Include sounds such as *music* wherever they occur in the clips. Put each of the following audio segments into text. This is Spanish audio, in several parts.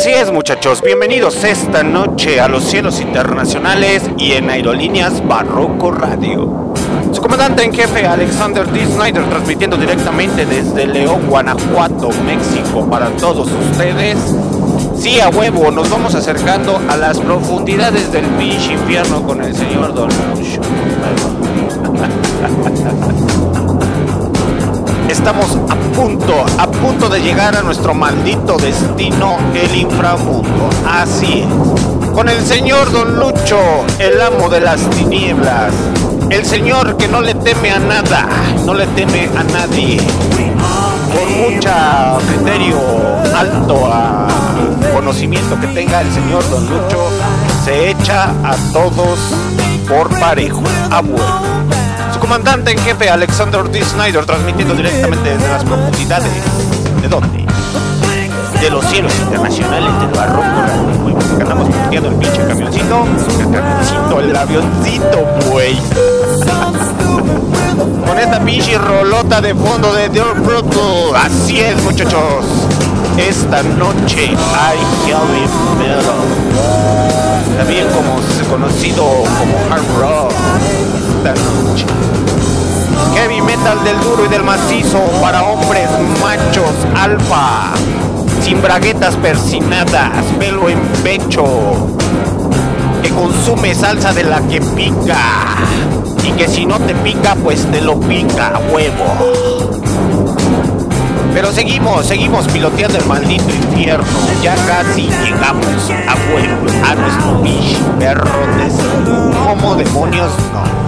Así es muchachos, bienvenidos esta noche a los cielos internacionales y en Aerolíneas Barroco Radio. Su comandante en jefe Alexander D. Snyder transmitiendo directamente desde León, Guanajuato, México para todos ustedes. Sí, a huevo, nos vamos acercando a las profundidades del pinche infierno con el señor Don. *laughs* Estamos a punto, a punto de llegar a nuestro maldito destino, el inframundo. Así es. Con el señor Don Lucho, el amo de las tinieblas. El señor que no le teme a nada, no le teme a nadie. Por mucha criterio alto a conocimiento que tenga el señor Don Lucho, se echa a todos por parejo, comandante en jefe Alexander D. Snyder transmitiendo directamente desde las profundidades. ¿De dónde? De los cielos internacionales del barroco. Muy bien, andamos punteando el pinche camioncito. El camioncito, el avioncito, güey. Con esta pinche rolota de fondo de The Brutal. Así es, muchachos. Esta noche hay heavy metal. También como conocido como hard rock. Heavy metal del duro y del macizo para hombres machos alfa. Sin braguetas persinadas, pelo en pecho. Que consume salsa de la que pica. Y que si no te pica, pues te lo pica, huevo. Pero seguimos, seguimos piloteando el maldito infierno. Ya casi llegamos a huevo, a nuestro bicho perro de ¿Cómo demonios no?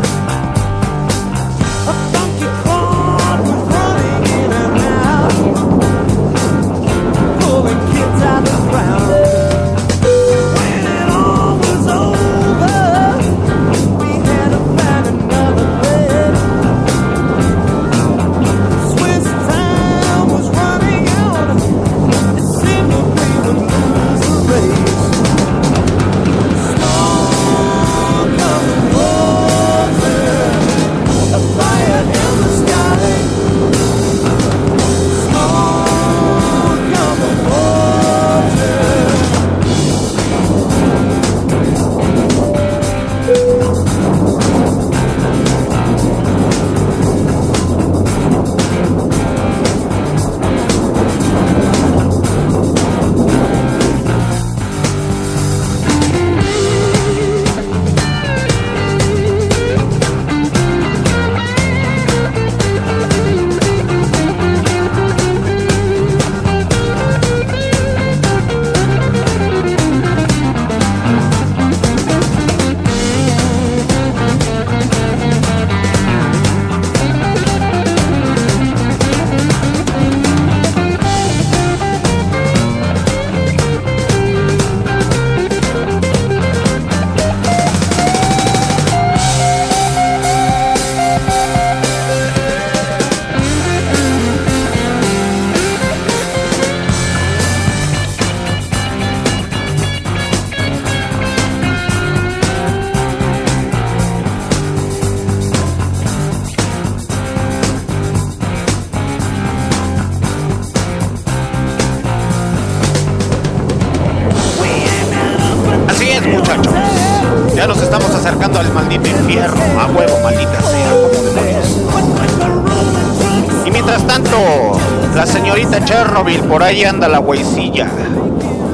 Ahí anda la huesilla.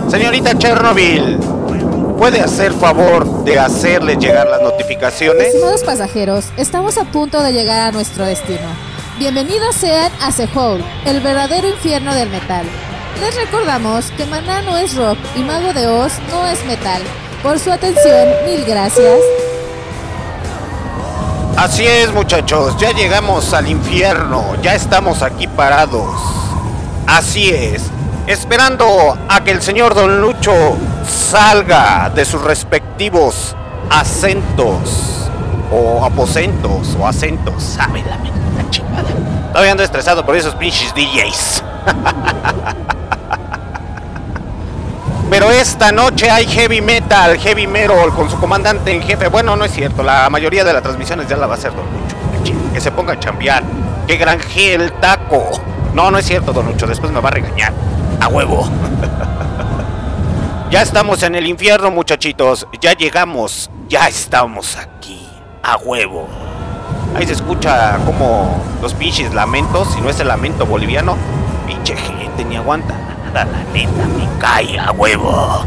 Señorita Chernobyl, ¿puede hacer favor de hacerle llegar las notificaciones? Estimados pasajeros, estamos a punto de llegar a nuestro destino. Bienvenidos sean a Sehol, el verdadero infierno del metal. Les recordamos que Maná no es rock y Mago de Oz no es metal. Por su atención, mil gracias. Así es muchachos, ya llegamos al infierno, ya estamos aquí parados. Así es, esperando a que el señor Don Lucho salga de sus respectivos acentos o aposentos o acentos, sabe la, la chingada. Todavía ando estresado por esos pinches DJs. *laughs* Pero esta noche hay heavy metal, heavy metal con su comandante en jefe. Bueno, no es cierto, la mayoría de las transmisiones ya la va a hacer Don Lucho. Que se ponga a chambear. Que granje el taco. No, no es cierto, Don Lucho, después me va a regañar. A huevo. *laughs* ya estamos en el infierno, muchachitos. Ya llegamos. Ya estamos aquí. A huevo. Ahí se escucha como los pinches lamentos. Si no es el lamento boliviano, pinche gente ni aguanta la neta me cae a huevo.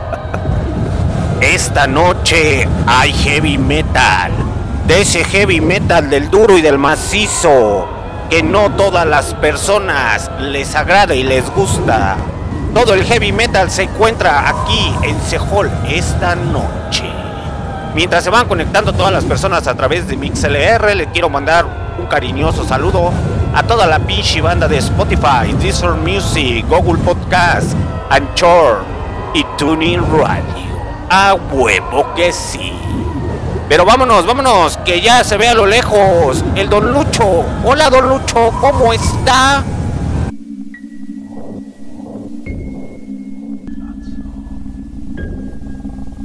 *laughs* Esta noche hay heavy metal. De ese heavy metal del duro y del macizo. Que no todas las personas les agrada y les gusta. Todo el heavy metal se encuentra aquí en Sehol esta noche. Mientras se van conectando todas las personas a través de MixLR, le quiero mandar un cariñoso saludo a toda la pinche banda de Spotify, Deezer Music, Google Podcast, Anchor y Tuning Radio. A huevo que sí. Pero vámonos, vámonos, que ya se ve a lo lejos el Don Lucho. Hola Don Lucho, ¿cómo está?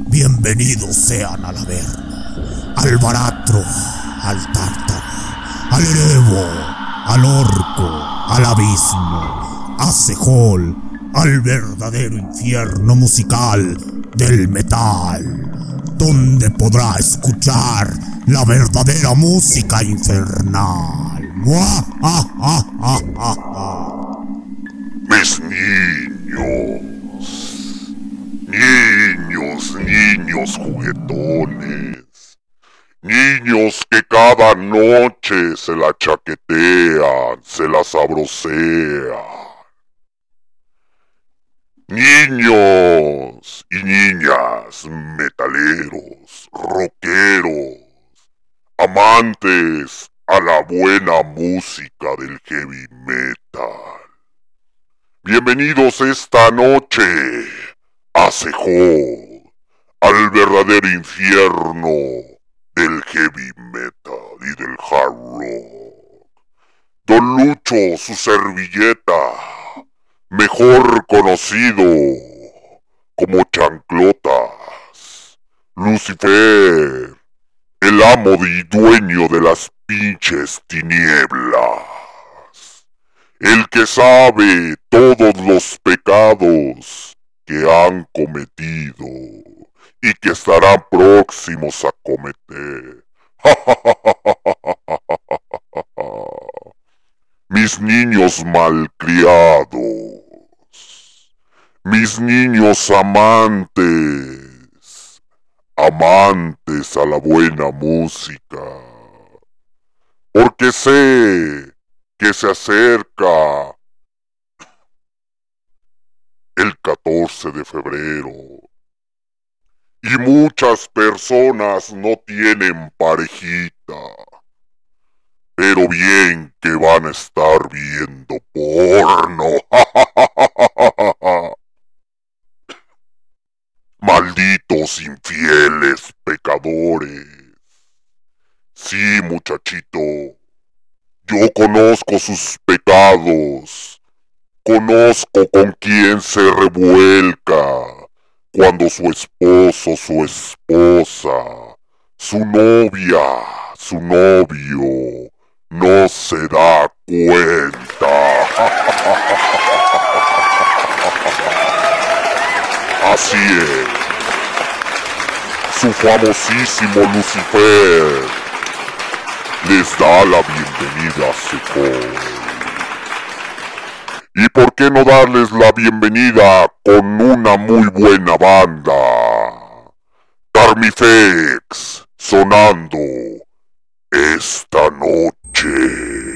Bienvenidos sean a la verga, al baratro, al tártaro, al erevo, al orco, al abismo, a Sejol, al verdadero infierno musical del metal, donde podrá escuchar la verdadera música infernal. ¡Mua! ¡Ah, ah, ah, ah, ah! Mis niños. Niños, niños juguetones. Niños que cada noche se la chaquetean, se la sabrosean. Niños y niñas metaleros, rockeros, amantes a la buena música del heavy metal. Bienvenidos esta noche a Sejó, al verdadero infierno del heavy metal y del hard rock. Don Lucho, su servilleta, mejor conocido como Chanclotas. Lucifer, el amo y dueño de las pinches tinieblas. El que sabe todos los pecados que han cometido y que estarán próximos a cometer. *laughs* Mis niños malcriados, mis niños amantes, amantes a la buena música, porque sé que se acerca el 14 de febrero. Y muchas personas no tienen parejita. Pero bien que van a estar viendo porno. *laughs* Infieles pecadores. Sí, muchachito. Yo conozco sus pecados. Conozco con quién se revuelca cuando su esposo, su esposa, su novia, su novio no se da cuenta. *laughs* Así es. Su famosísimo Lucifer les da la bienvenida a Secor. ¿Y por qué no darles la bienvenida con una muy buena banda? Carmifex sonando esta noche.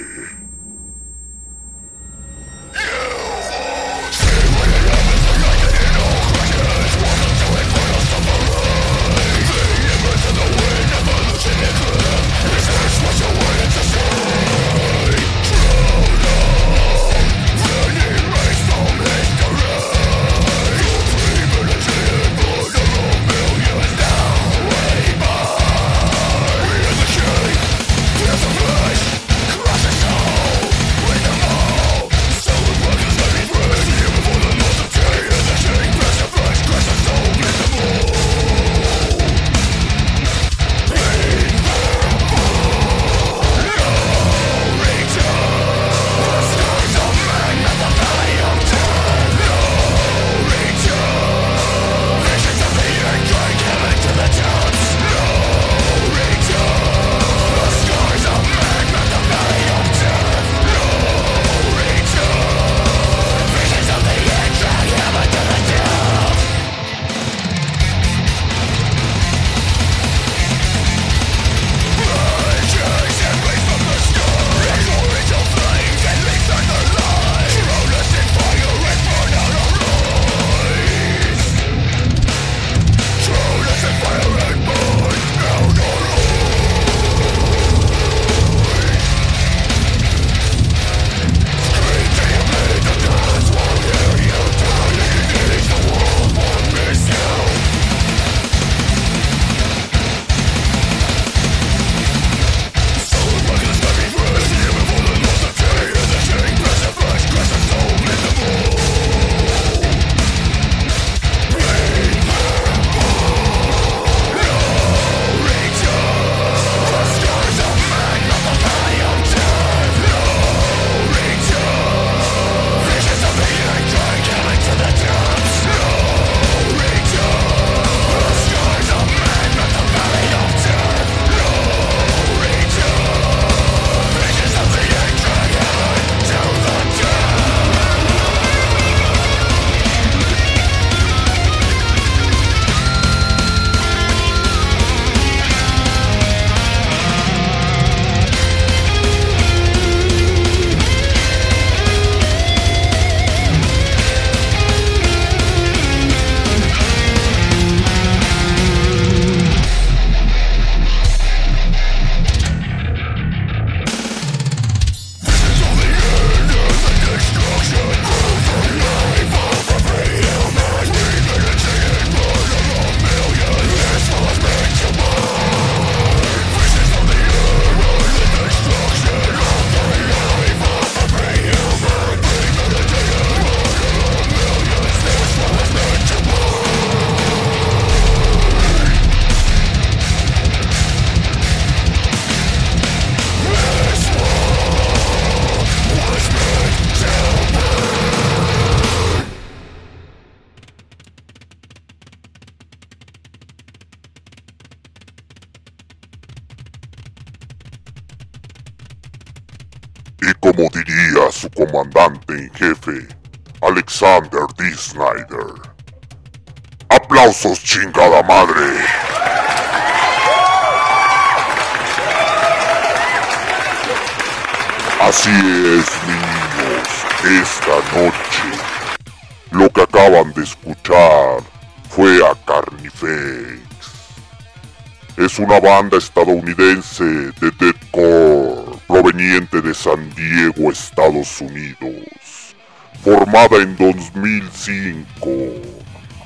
Banda estadounidense de deathcore proveniente de San Diego, Estados Unidos. Formada en 2005,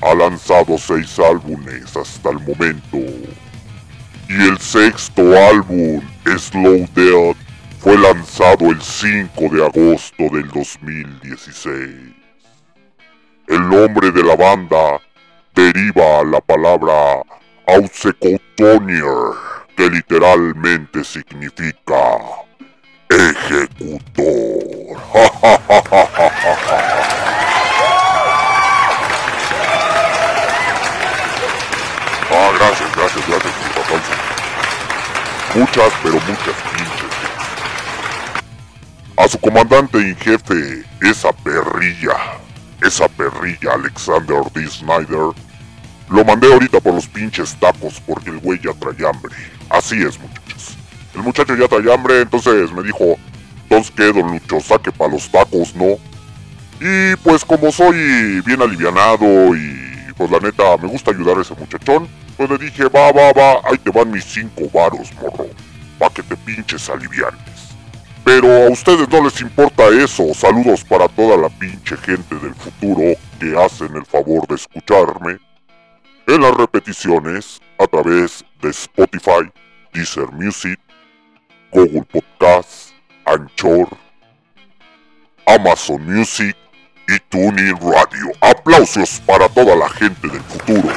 ha lanzado seis álbumes hasta el momento. Y el sexto álbum, Slow Death, fue lanzado el 5 de agosto del 2016. El nombre de la banda deriva a la palabra Ausekotonier, que literalmente significa ejecutor. *laughs* ah, gracias, gracias, gracias por aplausos. Muchas, pero muchas pinches. A su comandante en jefe, esa perrilla, esa perrilla Alexander D. Snyder, lo mandé ahorita por los pinches tacos porque el güey ya trae hambre. Así es, muchachos. El muchacho ya trae hambre, entonces me dijo, entonces qué, don Lucho, saque para los tacos, ¿no? Y pues como soy bien alivianado y pues la neta me gusta ayudar a ese muchachón, pues le dije, va, va, va, ahí te van mis cinco varos, morro, pa' que te pinches alivianes. Pero a ustedes no les importa eso, saludos para toda la pinche gente del futuro que hacen el favor de escucharme en las repeticiones a través de Spotify, Deezer Music, Google Podcast, Anchor, Amazon Music y TuneIn Radio. Aplausos para toda la gente del futuro.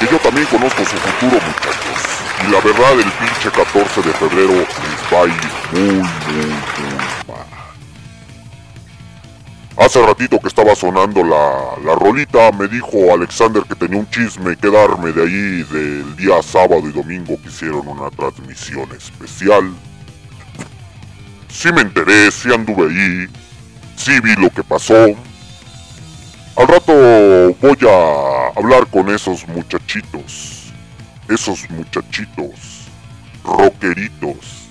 Que yo también conozco su futuro, muchachos. Y la verdad, el pinche 14 de febrero les va a ir muy, muy, muy. Hace ratito que estaba sonando la, la rolita, me dijo Alexander que tenía un chisme que darme de ahí del día sábado y domingo que hicieron una transmisión especial. Sí me enteré, sí anduve ahí, sí vi lo que pasó. Al rato voy a hablar con esos muchachitos, esos muchachitos, rockeritos,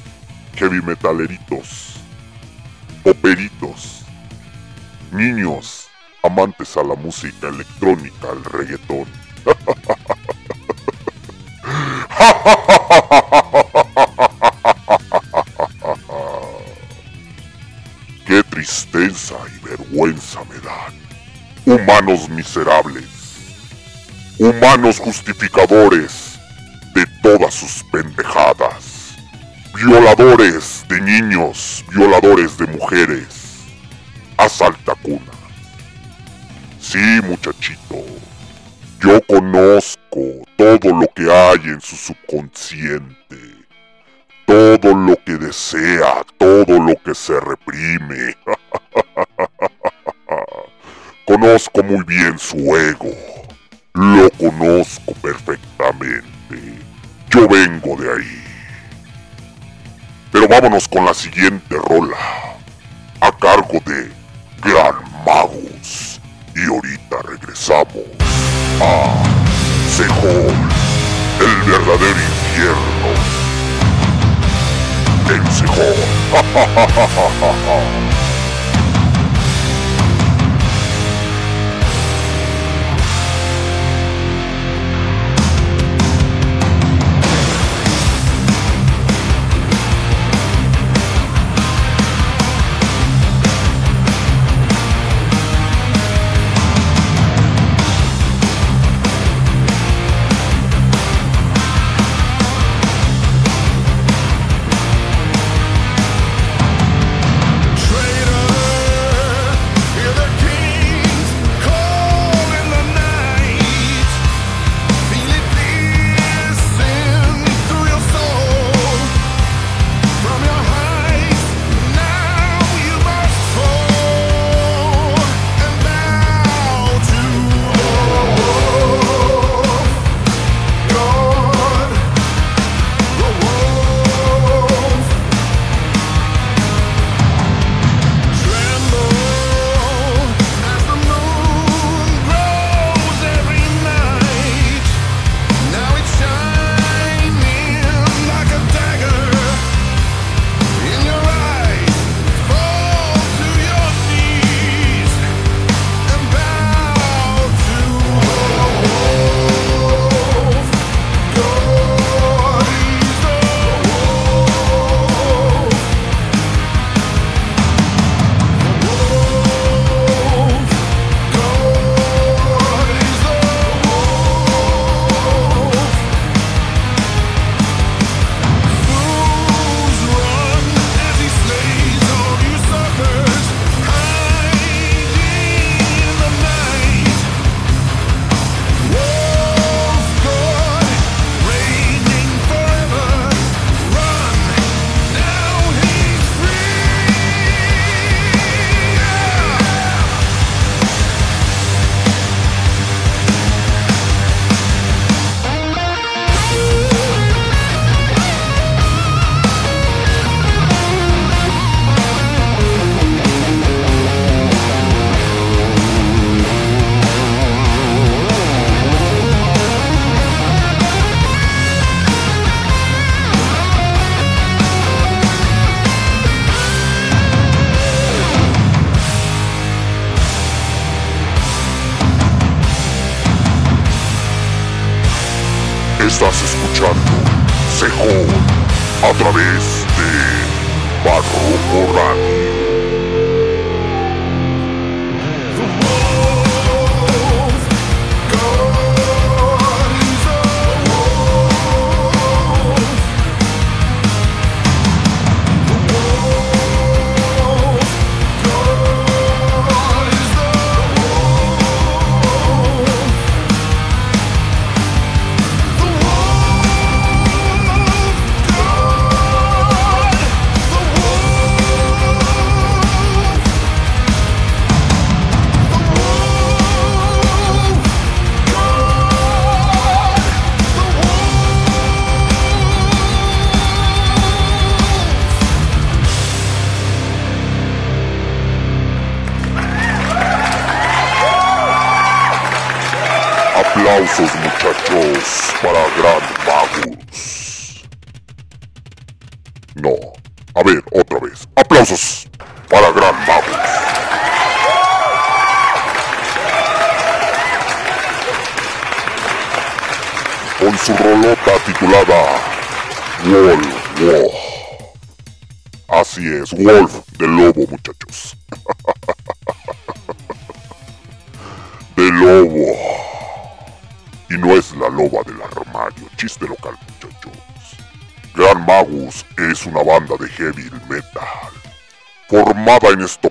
heavy metaleritos, poperitos niños amantes a la música electrónica, al reggaetón. *laughs* Qué tristeza y vergüenza me dan. Humanos miserables. Humanos justificadores de todas sus pendejadas. Violadores de niños, violadores de mujeres asalta cuna. Sí, muchachito, yo conozco todo lo que hay en su subconsciente, todo lo que desea, todo lo que se reprime. *laughs* conozco muy bien su ego, lo conozco perfectamente, yo vengo de ahí. Pero vámonos con la siguiente rola, a cargo de Gran Magos. Y ahorita regresamos a Sejón, el verdadero infierno. En Sejón. *laughs*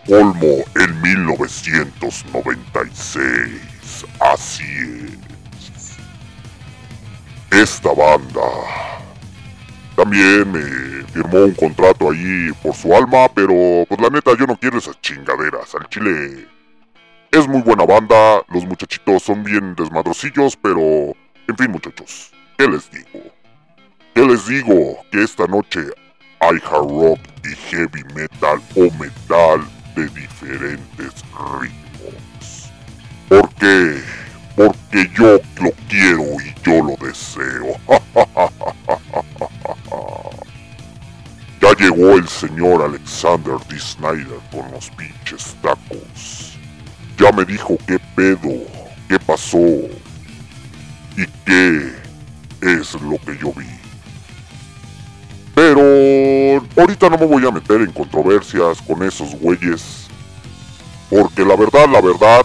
Estocolmo en 1996. Así es. Esta banda también eh, firmó un contrato allí por su alma, pero pues la neta yo no quiero esas chingaderas. Al chile es muy buena banda, los muchachitos son bien desmadrosillos, pero... En fin muchachos, ¿qué les digo? ¿Qué les digo? Que esta noche hay hard rock y heavy metal o metal de diferentes ritmos. ¿Por qué? Porque yo lo quiero y yo lo deseo. *laughs* ya llegó el señor Alexander D. Snyder con los pinches tacos ya me dijo qué pedo, qué pasó y qué es lo que yo vi. Pero ahorita no me voy a meter en controversias con esos güeyes. Porque la verdad, la verdad,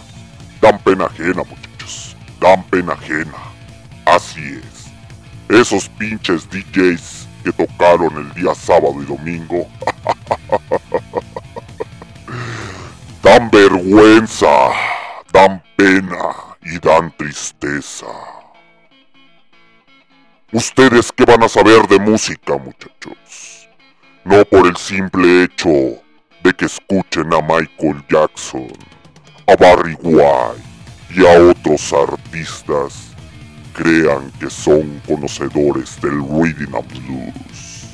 dan pena ajena, muchachos. Dan pena ajena. Así es. Esos pinches DJs que tocaron el día sábado y domingo. *laughs* dan vergüenza, dan pena y dan tristeza. ¿Ustedes qué van a saber de música, muchachos? No por el simple hecho de que escuchen a Michael Jackson, a Barry White y a otros artistas crean que son conocedores del rhythm and blues,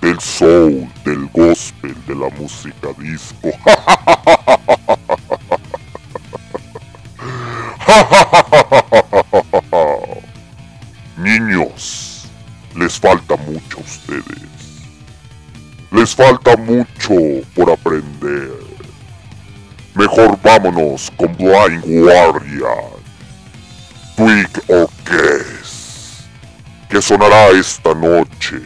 del soul, del gospel, de la música disco. Niños, les falta mucho a ustedes. Les falta mucho por aprender. Mejor vámonos con Blind Guardian. Twig Orquest. Que sonará esta noche.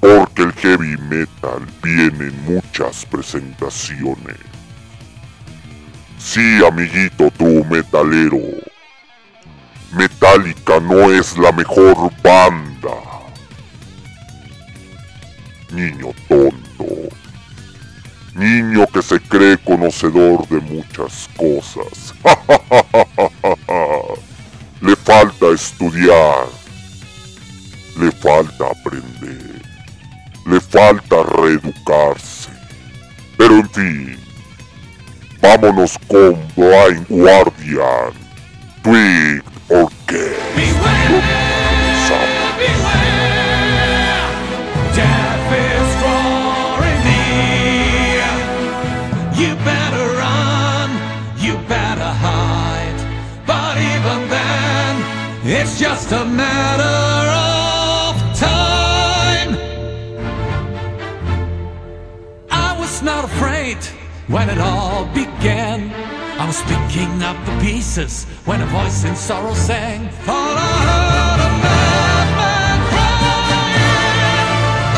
Porque el heavy metal viene en muchas presentaciones. Sí, amiguito tú metalero. Metallica no es la mejor banda. Niño tonto. Niño que se cree conocedor de muchas cosas. *laughs* Le falta estudiar. Le falta aprender. Le falta reeducarse. Pero en fin. Vámonos con Blind Guardian. Twig Orchestra. Death is drawing near. You better run, you better hide. But even then, it's just a matter of time. I was not afraid when it all began. I was picking up the pieces when a voice in sorrow sang, Thought I heard a madman crying.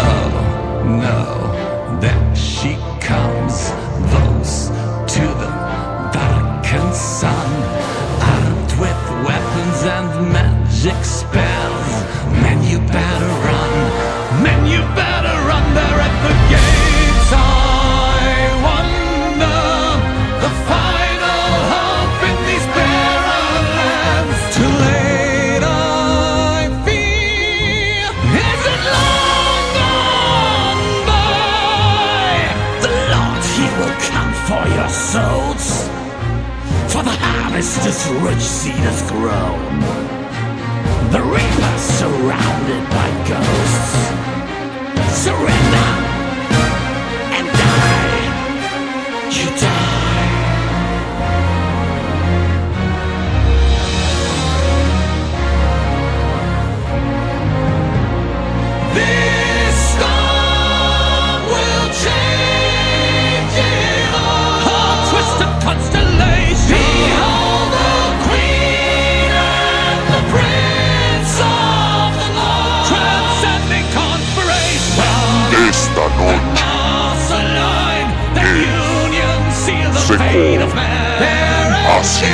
Oh no, there she comes, those to the darkened sun, armed with weapons and magic spells. rich seed has grown. The reaper surrounded by ghosts. Surrender. así.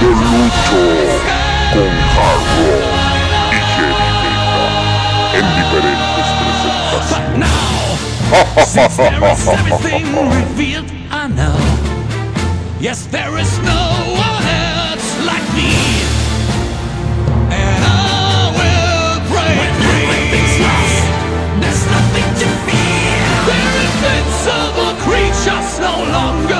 De luto con Hard y en diferentes presentaciones. Yes, there is no one like me. And I will pray. When everything's lost, there's nothing to fear. Creatures no longer.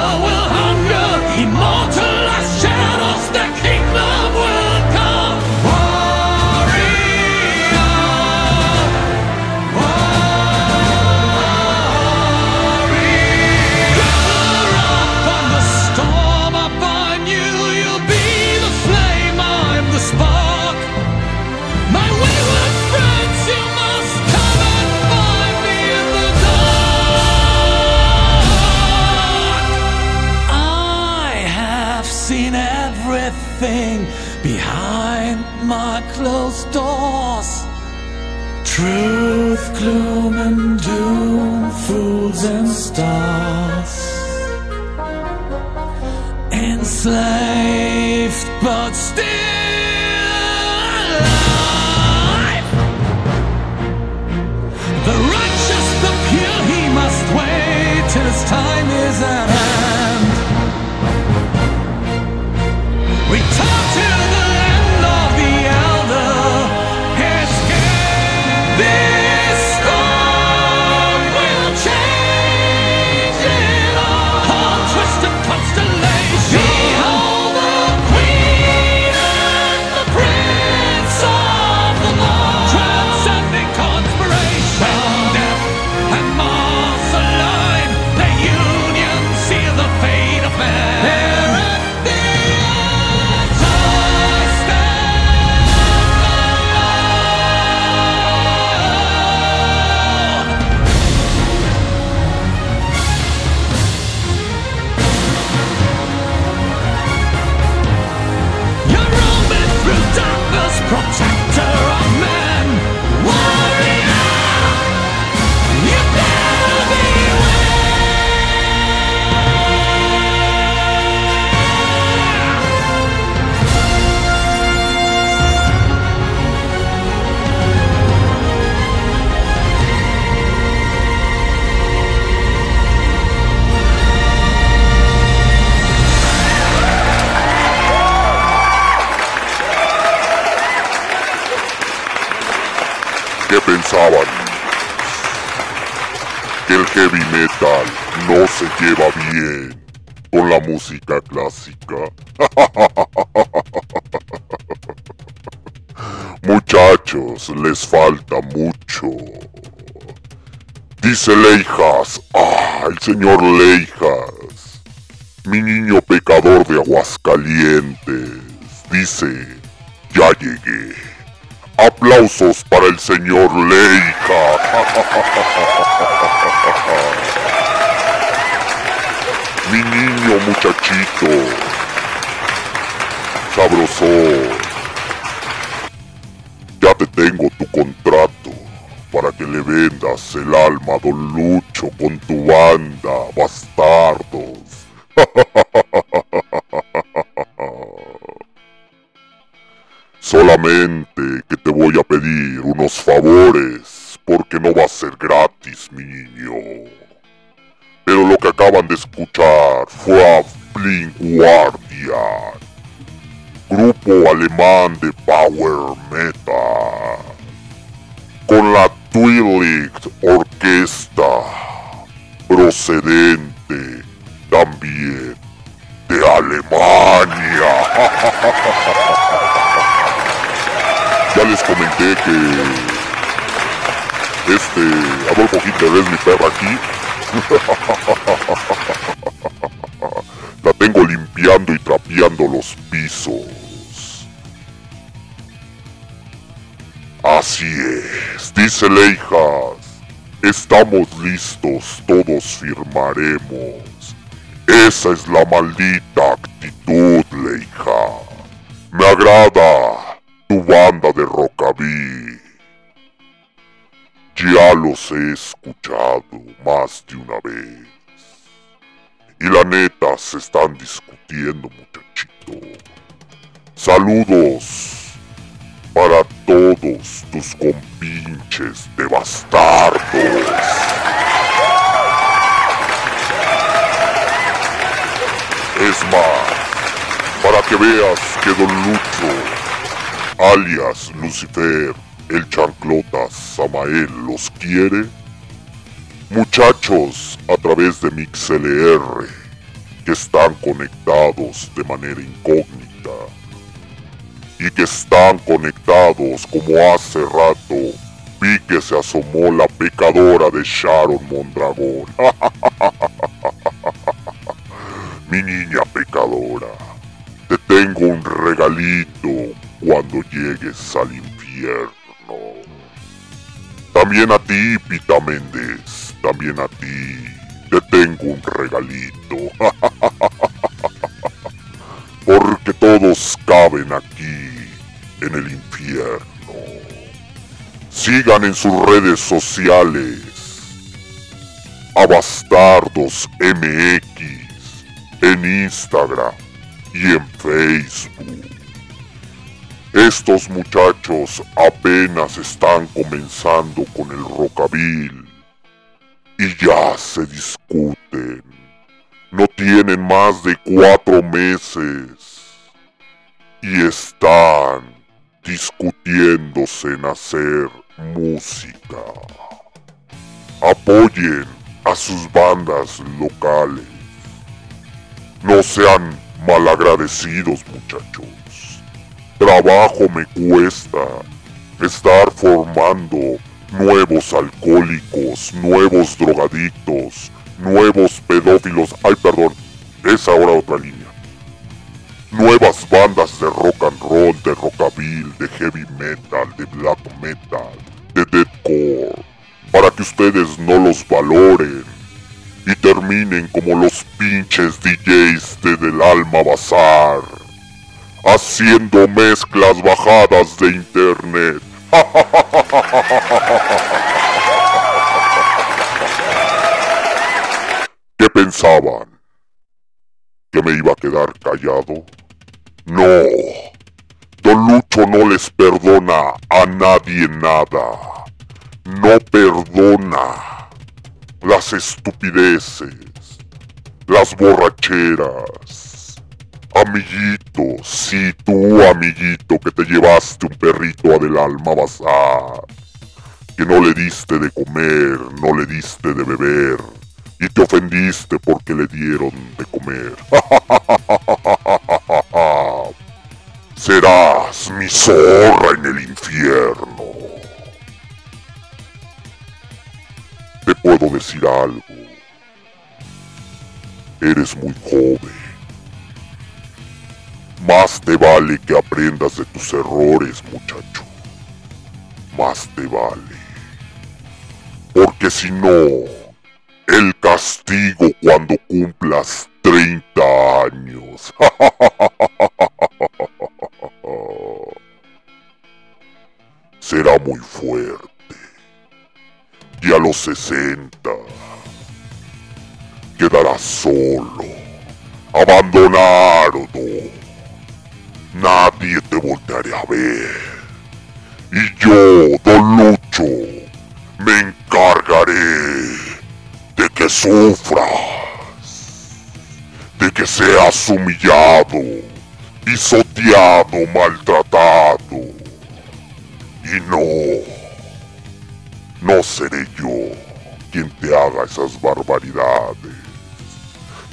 música clásica. *laughs* Muchachos, les falta mucho. Dice Leijas, ah, el señor Leijas, mi niño pecador de Aguascalientes, dice, ya llegué. Aplausos para el señor Leijas. *laughs* Pechito. Sabroso. Ya te tengo tu contrato para que le vendas el alma a Don Lucho con tu banda. Bastante Ya les comenté que este Adolfo Hitler mi perra aquí. *laughs* La tengo limpiando y trapeando los pisos. Así es, dice Leijas. Estamos listos, todos firmaremos. Esa es la maldita actitud, Leija. Me agrada de rockabilly. Ya los he escuchado más de una vez. Y la neta se están discutiendo, muchachito. Saludos para todos tus compinches de bastardos. Es más, para que veas que Don Lucho, alias Lucifer, el chanclotas Samael los quiere, muchachos a través de MixLR que están conectados de manera incógnita y que están conectados como hace rato vi que se asomó la pecadora de Sharon Mondragón. *laughs* Mi niña pecadora, te tengo un regalito cuando llegues al infierno. También a ti, Pita Méndez, también a ti, te tengo un regalito. *laughs* Porque todos caben aquí, en el infierno. Sigan en sus redes sociales a Bastardos MX en Instagram y en Facebook. Estos muchachos apenas están comenzando con el rockabil y ya se discuten. No tienen más de cuatro meses y están discutiéndose en hacer música. Apoyen a sus bandas locales. No sean malagradecidos muchachos. Trabajo me cuesta estar formando nuevos alcohólicos, nuevos drogadictos, nuevos pedófilos. Ay, perdón, es ahora otra línea. Nuevas bandas de rock and roll, de rockabilly, de heavy metal, de black metal, de deathcore, para que ustedes no los valoren y terminen como los pinches DJs de Del Alma Bazar, haciendo mezclas bajadas de internet. *laughs* ¿Qué pensaban? ¿Que me iba a quedar callado? No. Don Lucho no les perdona a nadie nada. No perdona las estupideces, las borracheras. Amiguito, sí tú, amiguito, que te llevaste un perrito a del alma bazar, que no le diste de comer, no le diste de beber, y te ofendiste porque le dieron de comer. *laughs* Serás mi zorra en el infierno. Te puedo decir algo. Eres muy joven. Más te vale que aprendas de tus errores, muchacho. Más te vale. Porque si no, el castigo cuando cumplas 30 años. *laughs* Será muy fuerte. Y a los 60 quedarás solo, abandonado. Nadie te volteará a ver. Y yo, Don Lucho, me encargaré de que sufras, de que seas humillado, pisoteado, maltratado. Y no, no seré yo quien te haga esas barbaridades.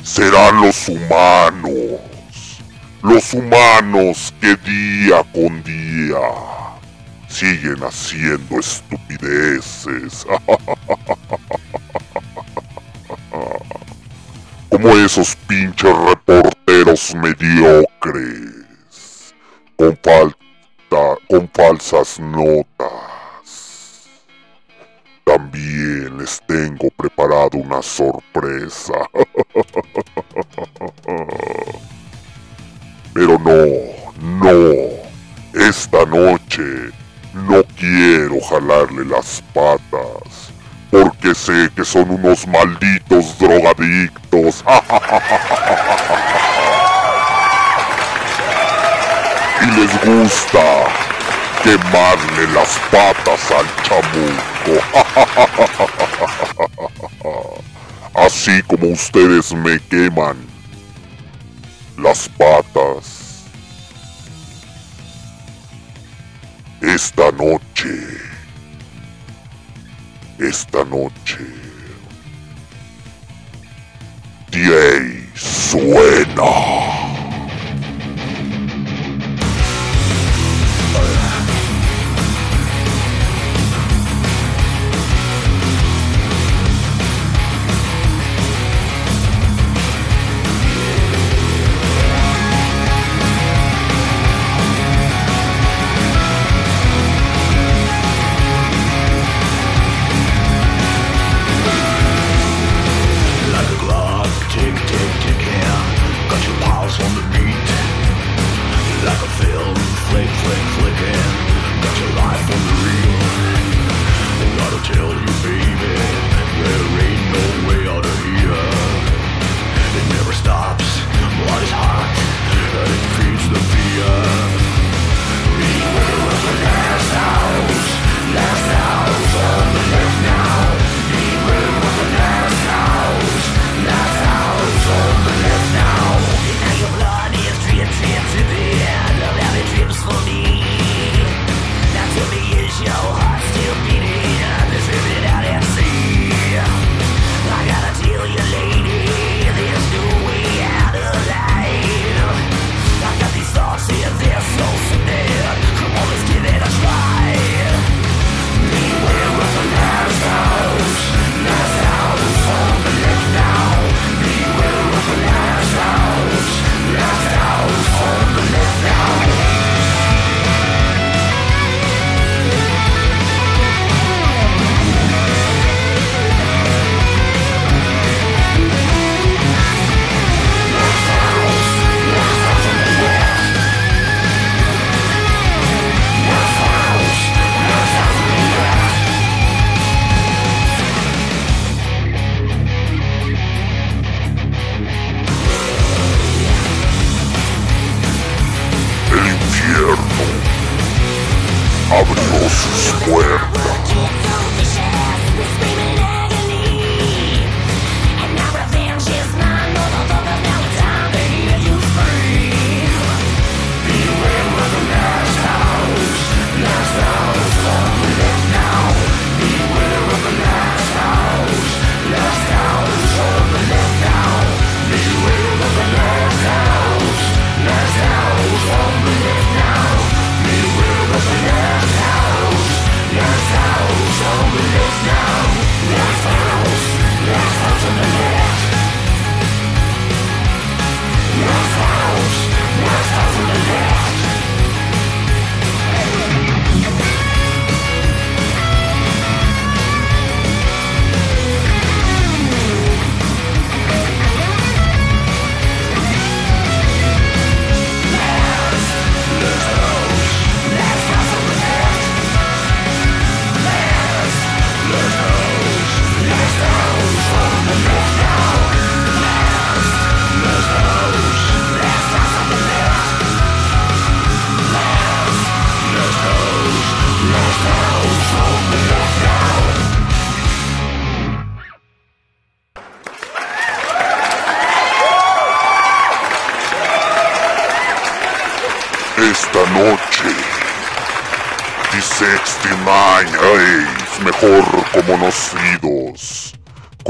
Serán los humanos, los humanos que día con día siguen haciendo estupideces. *laughs* Como esos pinches reporteros mediocres, con, falta, con falsas notas. También les tengo preparado una sorpresa. *laughs* Pero no, no, esta noche no quiero jalarle las patas, porque sé que son unos malditos drogadictos. *laughs* y les gusta quemarle las patas al chamuco. *laughs* Así como ustedes me queman las patas. Esta noche, esta noche, DJ suena.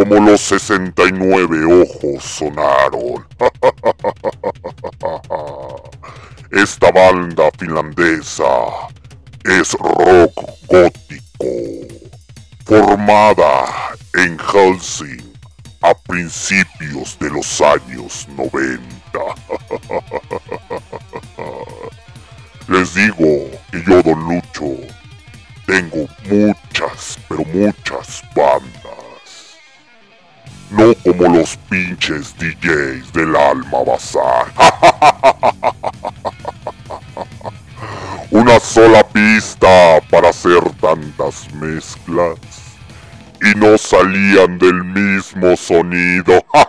como los 69 ojos sonaron. *laughs* Esta banda finlandesa es rock gótico, formada en Helsing a principios de los años 90. *laughs* Les digo que yo, don Lucho, tengo muchas, pero muchas bandas no como los pinches DJs del Alma Bazar. *laughs* Una sola pista para hacer tantas mezclas y no salían del mismo sonido. *laughs*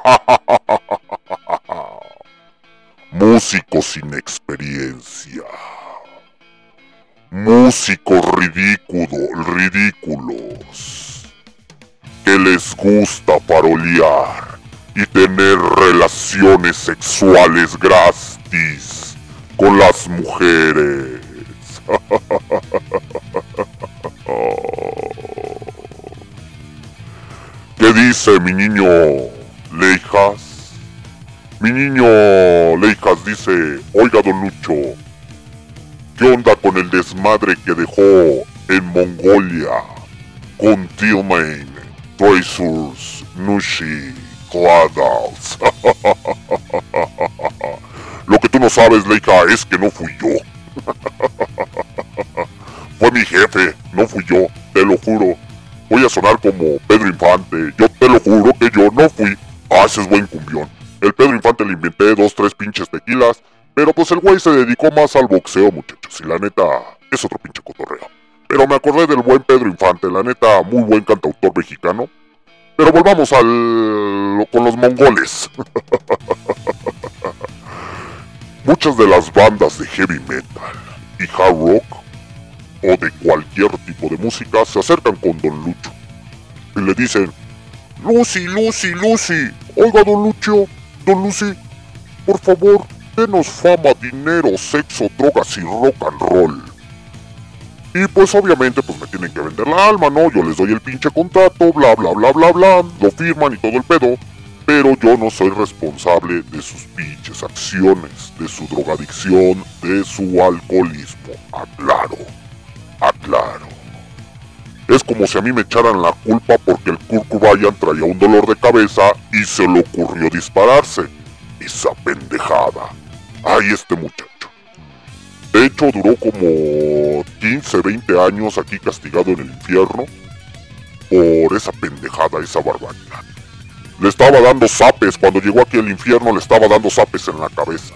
Músicos sin experiencia. Músicos ridículos, ridículos. Les gusta parolear y tener relaciones sexuales gratis con las mujeres. *laughs* ¿Qué dice mi niño Leijas? Mi niño Leijas dice, oiga don Lucho, ¿qué onda con el desmadre que dejó en Mongolia con Tillman, Tracers, Nushi, Cladals? *laughs* Lo que tú no sabes, Leija, es que no fui yo. *laughs* Fue mi jefe, no fui yo, te lo juro. Voy a sonar como Pedro Infante. Yo te lo juro que yo no fui. Ah, ese es buen cumbión. El Pedro Infante le inventé dos, tres pinches tequilas. Pero pues el güey se dedicó más al boxeo, muchachos. Y la neta, es otro pinche cotorreo. Pero me acordé del buen Pedro Infante. La neta, muy buen cantautor mexicano. Pero volvamos al... con los mongoles. *laughs* Muchas de las bandas de heavy metal y hard rock o de cualquier tipo de música se acercan con Don Lucho y le dicen, Lucy, Lucy, Lucy, oiga Don Lucho, Don Lucy, por favor, denos fama, dinero, sexo, drogas y rock and roll. Y pues obviamente pues me tienen que vender la alma, ¿no? Yo les doy el pinche contrato, bla bla bla bla bla, lo firman y todo el pedo. Pero yo no soy responsable de sus pinches acciones, de su drogadicción, de su alcoholismo. Aclaro, aclaro. Es como si a mí me echaran la culpa porque el Kurt Cobain traía un dolor de cabeza y se le ocurrió dispararse. Esa pendejada. Ay, este muchacho. De hecho, duró como 15, 20 años aquí castigado en el infierno por esa pendejada, esa barbaridad. Le estaba dando zapes, cuando llegó aquí al infierno le estaba dando zapes en la cabeza.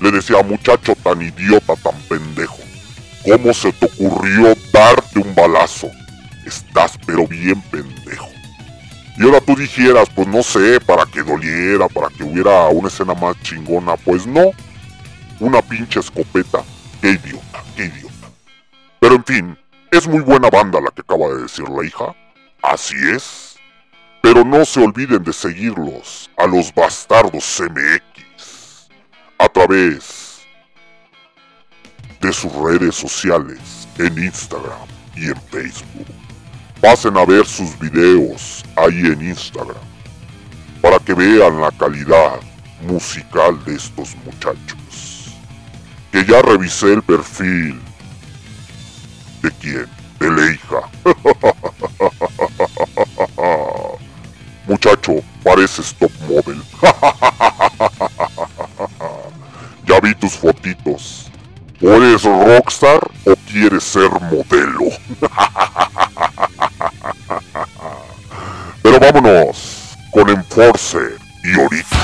Le decía, muchacho tan idiota, tan pendejo, ¿cómo se te ocurrió darte un balazo? Estás pero bien pendejo. Y ahora tú dijeras, pues no sé, para que doliera, para que hubiera una escena más chingona, pues no. Una pinche escopeta. Qué idiota. Pero en fin, es muy buena banda la que acaba de decir la hija. Así es. Pero no se olviden de seguirlos a los bastardos MX a través de sus redes sociales en Instagram y en Facebook. Pasen a ver sus videos ahí en Instagram para que vean la calidad musical de estos muchachos. Que ya revisé el perfil de quién, de Leija. *laughs* Muchacho, pareces top model. *laughs* ya vi tus fotitos. ¿O rockstar o quieres ser modelo? *laughs* Pero vámonos con Enforcer y ahorita.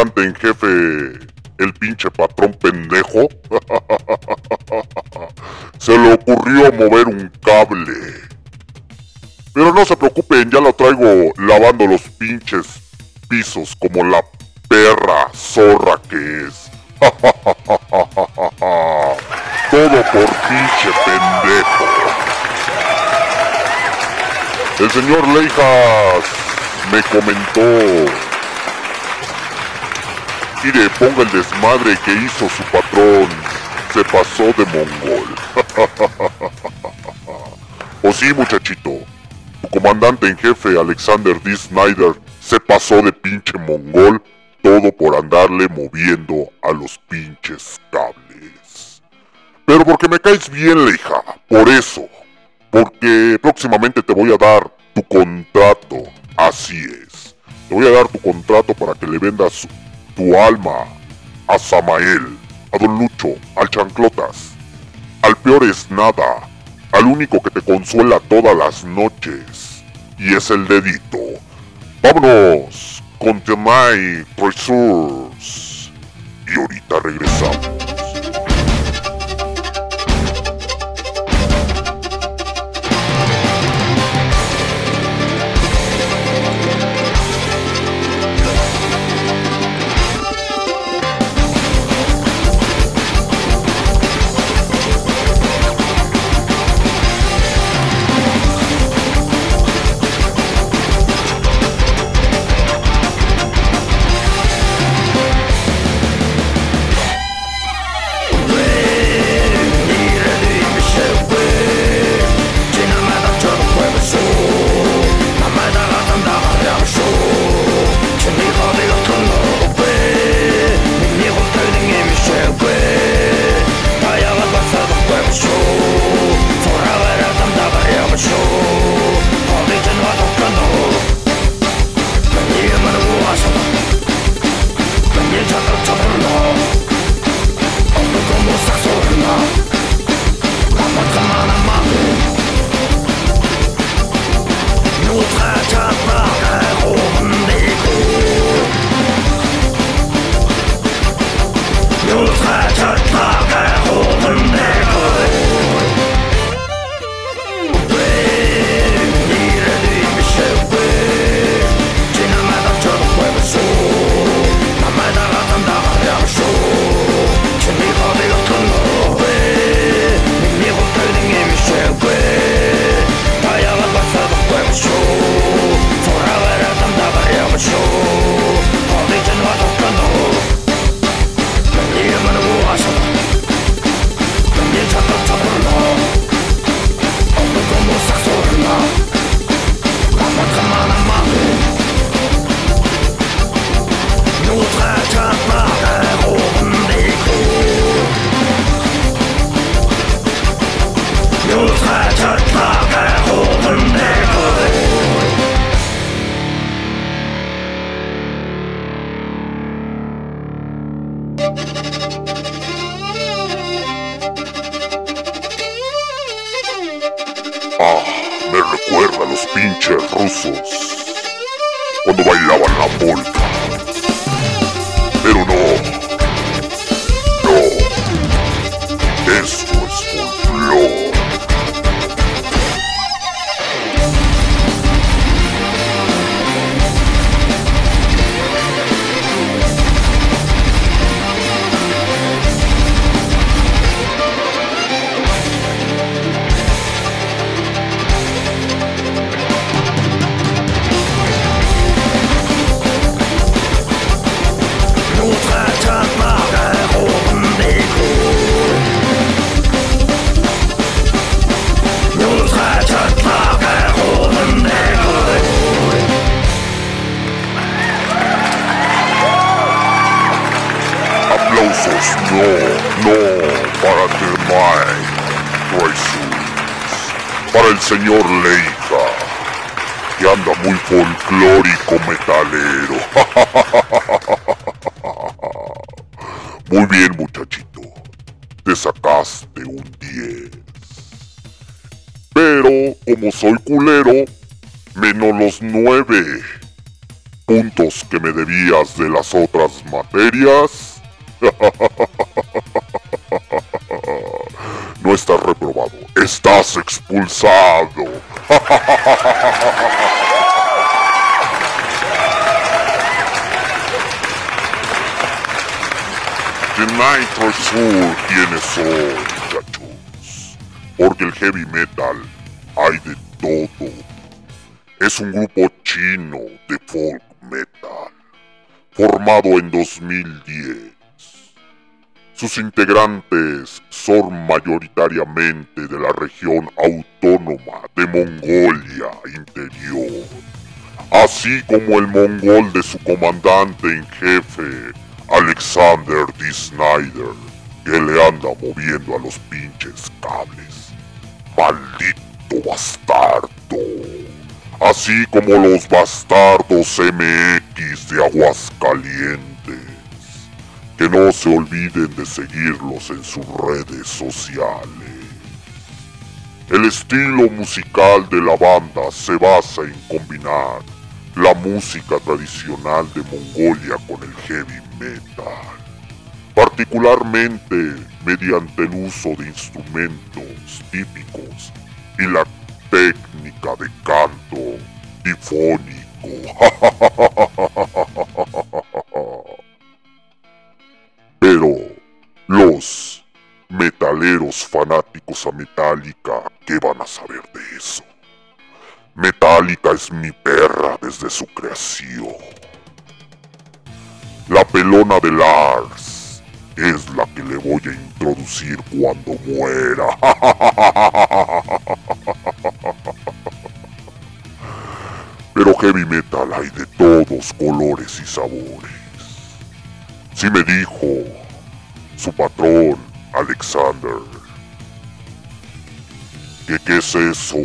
En jefe, el pinche patrón pendejo, *laughs* se le ocurrió mover un cable. Pero no se preocupen, ya lo traigo lavando los pinches pisos como la perra zorra que es. *laughs* Todo por pinche pendejo. El señor Leijas me comentó. Mire, ponga el desmadre que hizo su patrón. Se pasó de mongol. *laughs* o sí, muchachito. Tu comandante en jefe, Alexander D. Snyder, se pasó de pinche mongol. Todo por andarle moviendo a los pinches cables. Pero porque me caes bien, Leija. Por eso. Porque próximamente te voy a dar tu contrato. Así es. Te voy a dar tu contrato para que le vendas tu alma a Samael, a Don Lucho, al Chanclotas. Al peor es nada. Al único que te consuela todas las noches. Y es el dedito. Vámonos con The My. Y ahorita regresamos. 2010. Sus integrantes son mayoritariamente de la región autónoma de Mongolia Interior, así como el mongol de su comandante en jefe, Alexander D. Snyder, que le anda moviendo a los pinches cables. Maldito bastardo. Así como los bastardos MX de Aguascalientes. No se olviden de seguirlos en sus redes sociales. El estilo musical de la banda se basa en combinar la música tradicional de Mongolia con el heavy metal, particularmente mediante el uso de instrumentos típicos y la técnica de canto. Pelona de Lars es la que le voy a introducir cuando muera. *laughs* Pero heavy metal hay de todos colores y sabores. Si me dijo su patrón, Alexander, que qué es eso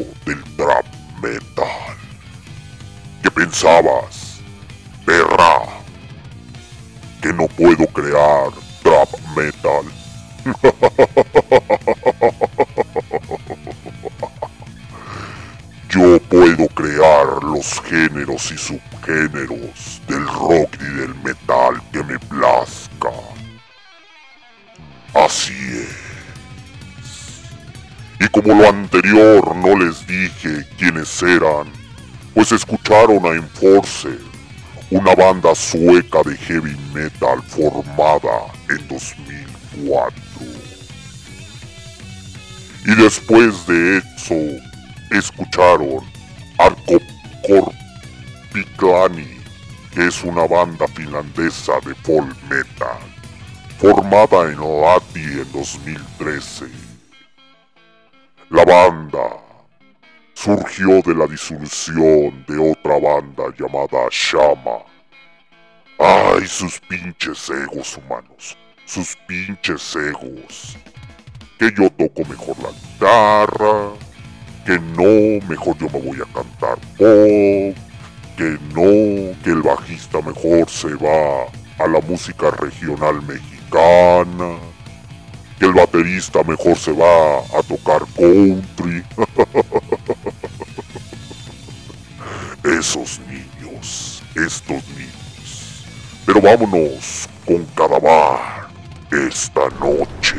y subgéneros del rock y del metal que me plazca. Así es. Y como lo anterior no les dije quiénes eran, pues escucharon a Enforcer, una banda sueca de heavy metal formada en 2004. Y después de eso, escucharon Arco Korpiklani, que es una banda finlandesa de folk metal, formada en Lati en 2013. La banda surgió de la disolución de otra banda llamada Shama. Ay, sus pinches egos humanos, sus pinches egos. Que yo toco mejor la guitarra, que no, mejor yo me voy a cantar pop, que no, que el bajista mejor se va a la música regional mexicana, que el baterista mejor se va a tocar country. *laughs* Esos niños, estos niños. Pero vámonos con Cadavar esta noche.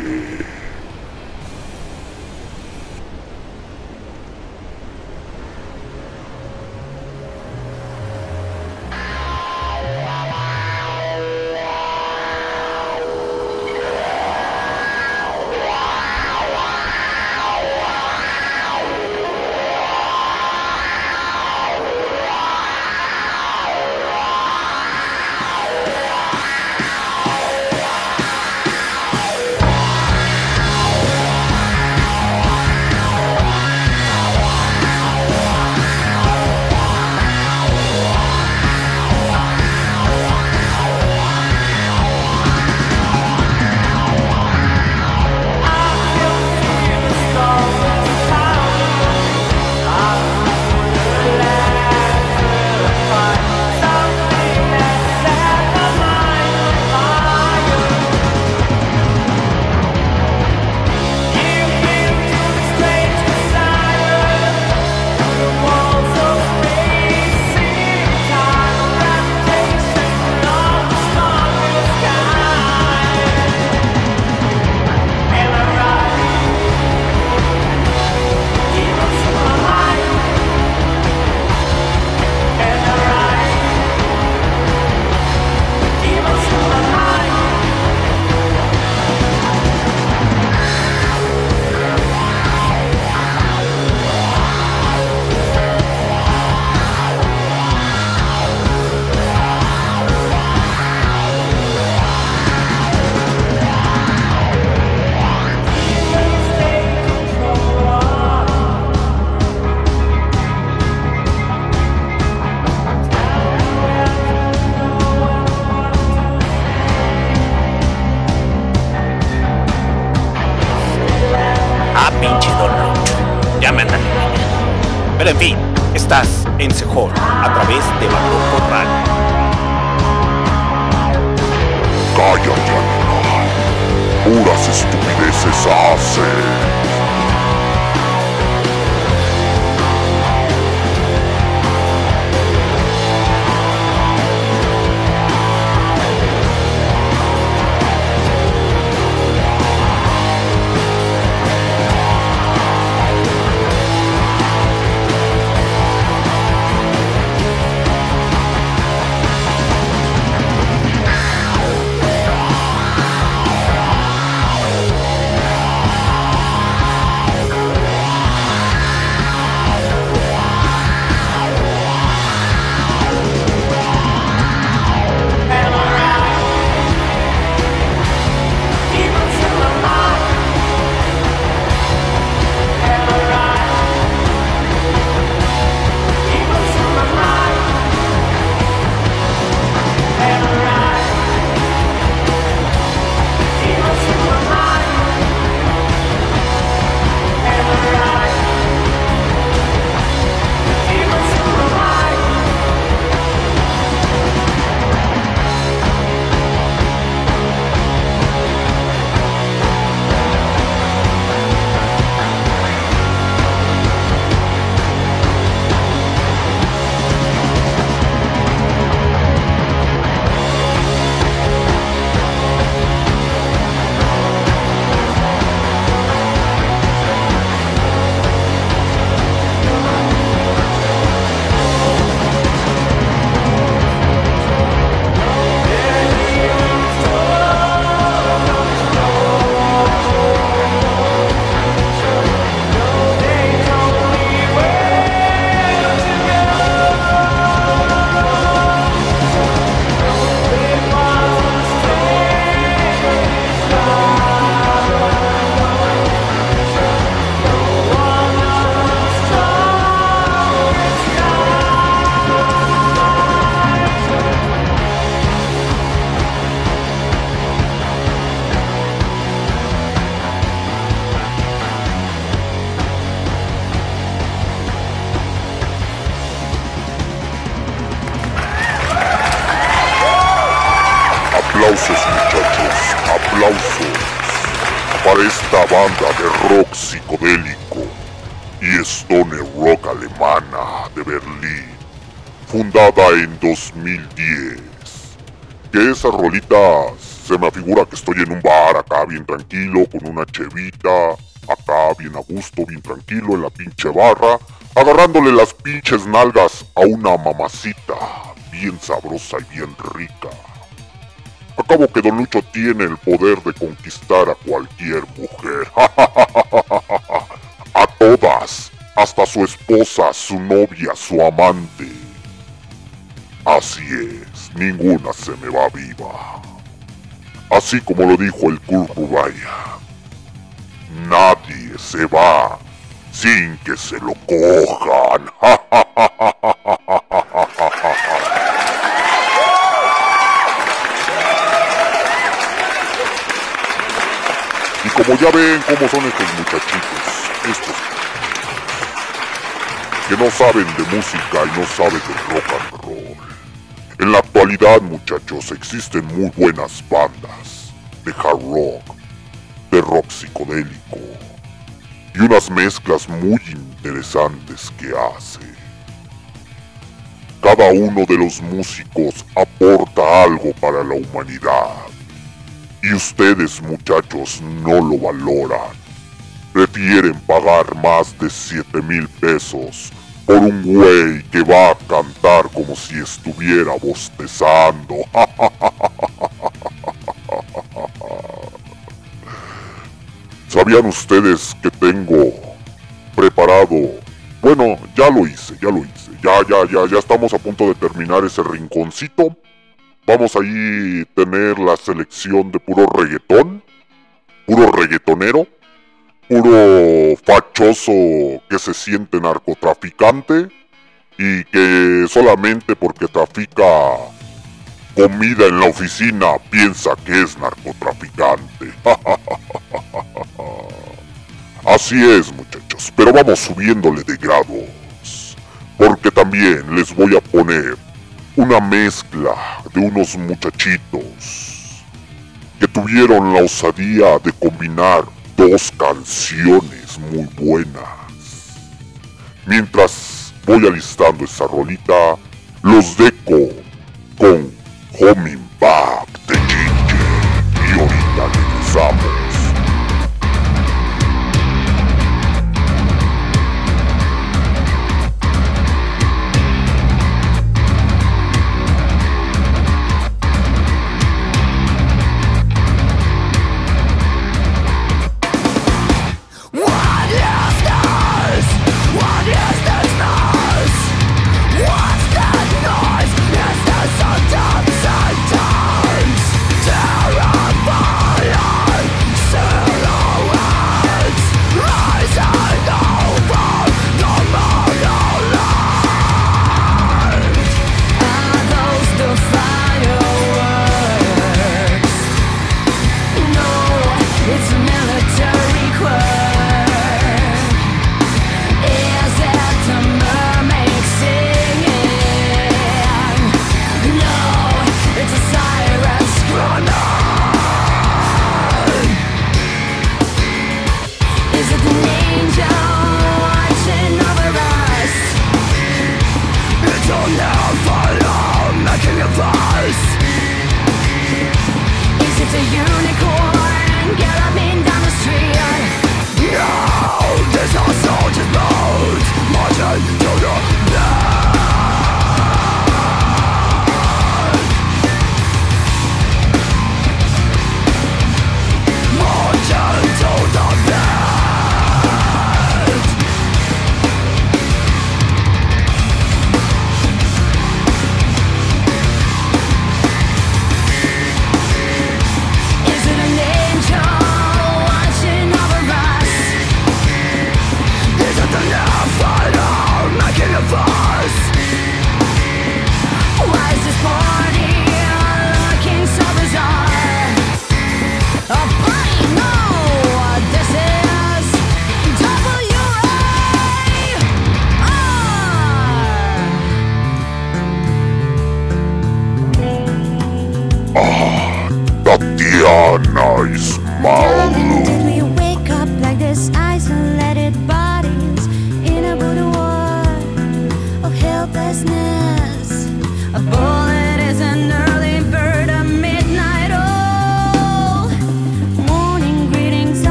2010. Que esas rolitas se me figura que estoy en un bar acá bien tranquilo, con una chevita, acá bien a gusto, bien tranquilo en la pinche barra, agarrándole las pinches nalgas a una mamacita bien sabrosa y bien rica. Acabo que Don Lucho tiene el poder de conquistar a cualquier mujer. *laughs* a todas, hasta su esposa, su novia, su amante. Así es, ninguna se me va viva. Así como lo dijo el Kurkubaya. Nadie se va sin que se lo cojan. *laughs* Y como ya ven cómo son estos muchachitos, estos que no saben de música y no saben de rock and roll. Actualidad, muchachos, existen muy buenas bandas de hard rock, de rock psicodélico y unas mezclas muy interesantes que hace. Cada uno de los músicos aporta algo para la humanidad. Y ustedes muchachos no lo valoran. Prefieren pagar más de 7 mil pesos por un güey que va a cantar como si estuviera bostezando. *laughs* ¿Sabían ustedes que tengo preparado? Bueno, ya lo hice, ya lo hice. Ya, ya, ya, ya estamos a punto de terminar ese rinconcito. Vamos ahí tener la selección de puro reggaetón, puro reggaetonero, puro fachoso que se siente narcotraficante y que solamente porque trafica comida en la oficina piensa que es narcotraficante. *laughs* Así es muchachos, pero vamos subiéndole de grados, porque también les voy a poner una mezcla de unos muchachitos que tuvieron la osadía de combinar dos canciones muy buenas. Mientras voy alistando esa rolita, los deco con Homing Back de Kike y ahorita regresamos.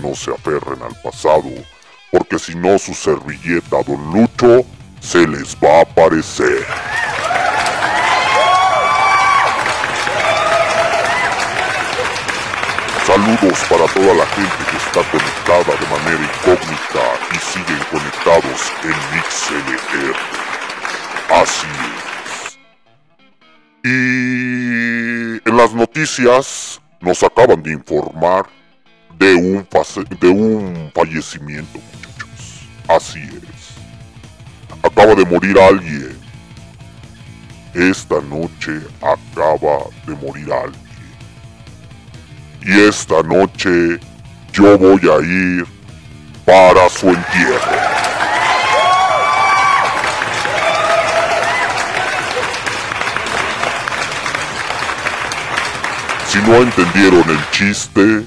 No se aferren al pasado, porque si no su servilleta Don Lucho se les va a aparecer. Saludos para toda la gente que está conectada de manera incógnita y siguen conectados en MixLR. Así es. Y en las noticias nos acaban de informar de un, de un fallecimiento, muchachos. Así es. Acaba de morir alguien. Esta noche acaba de morir alguien. Y esta noche yo voy a ir para su entierro. Si no entendieron el chiste,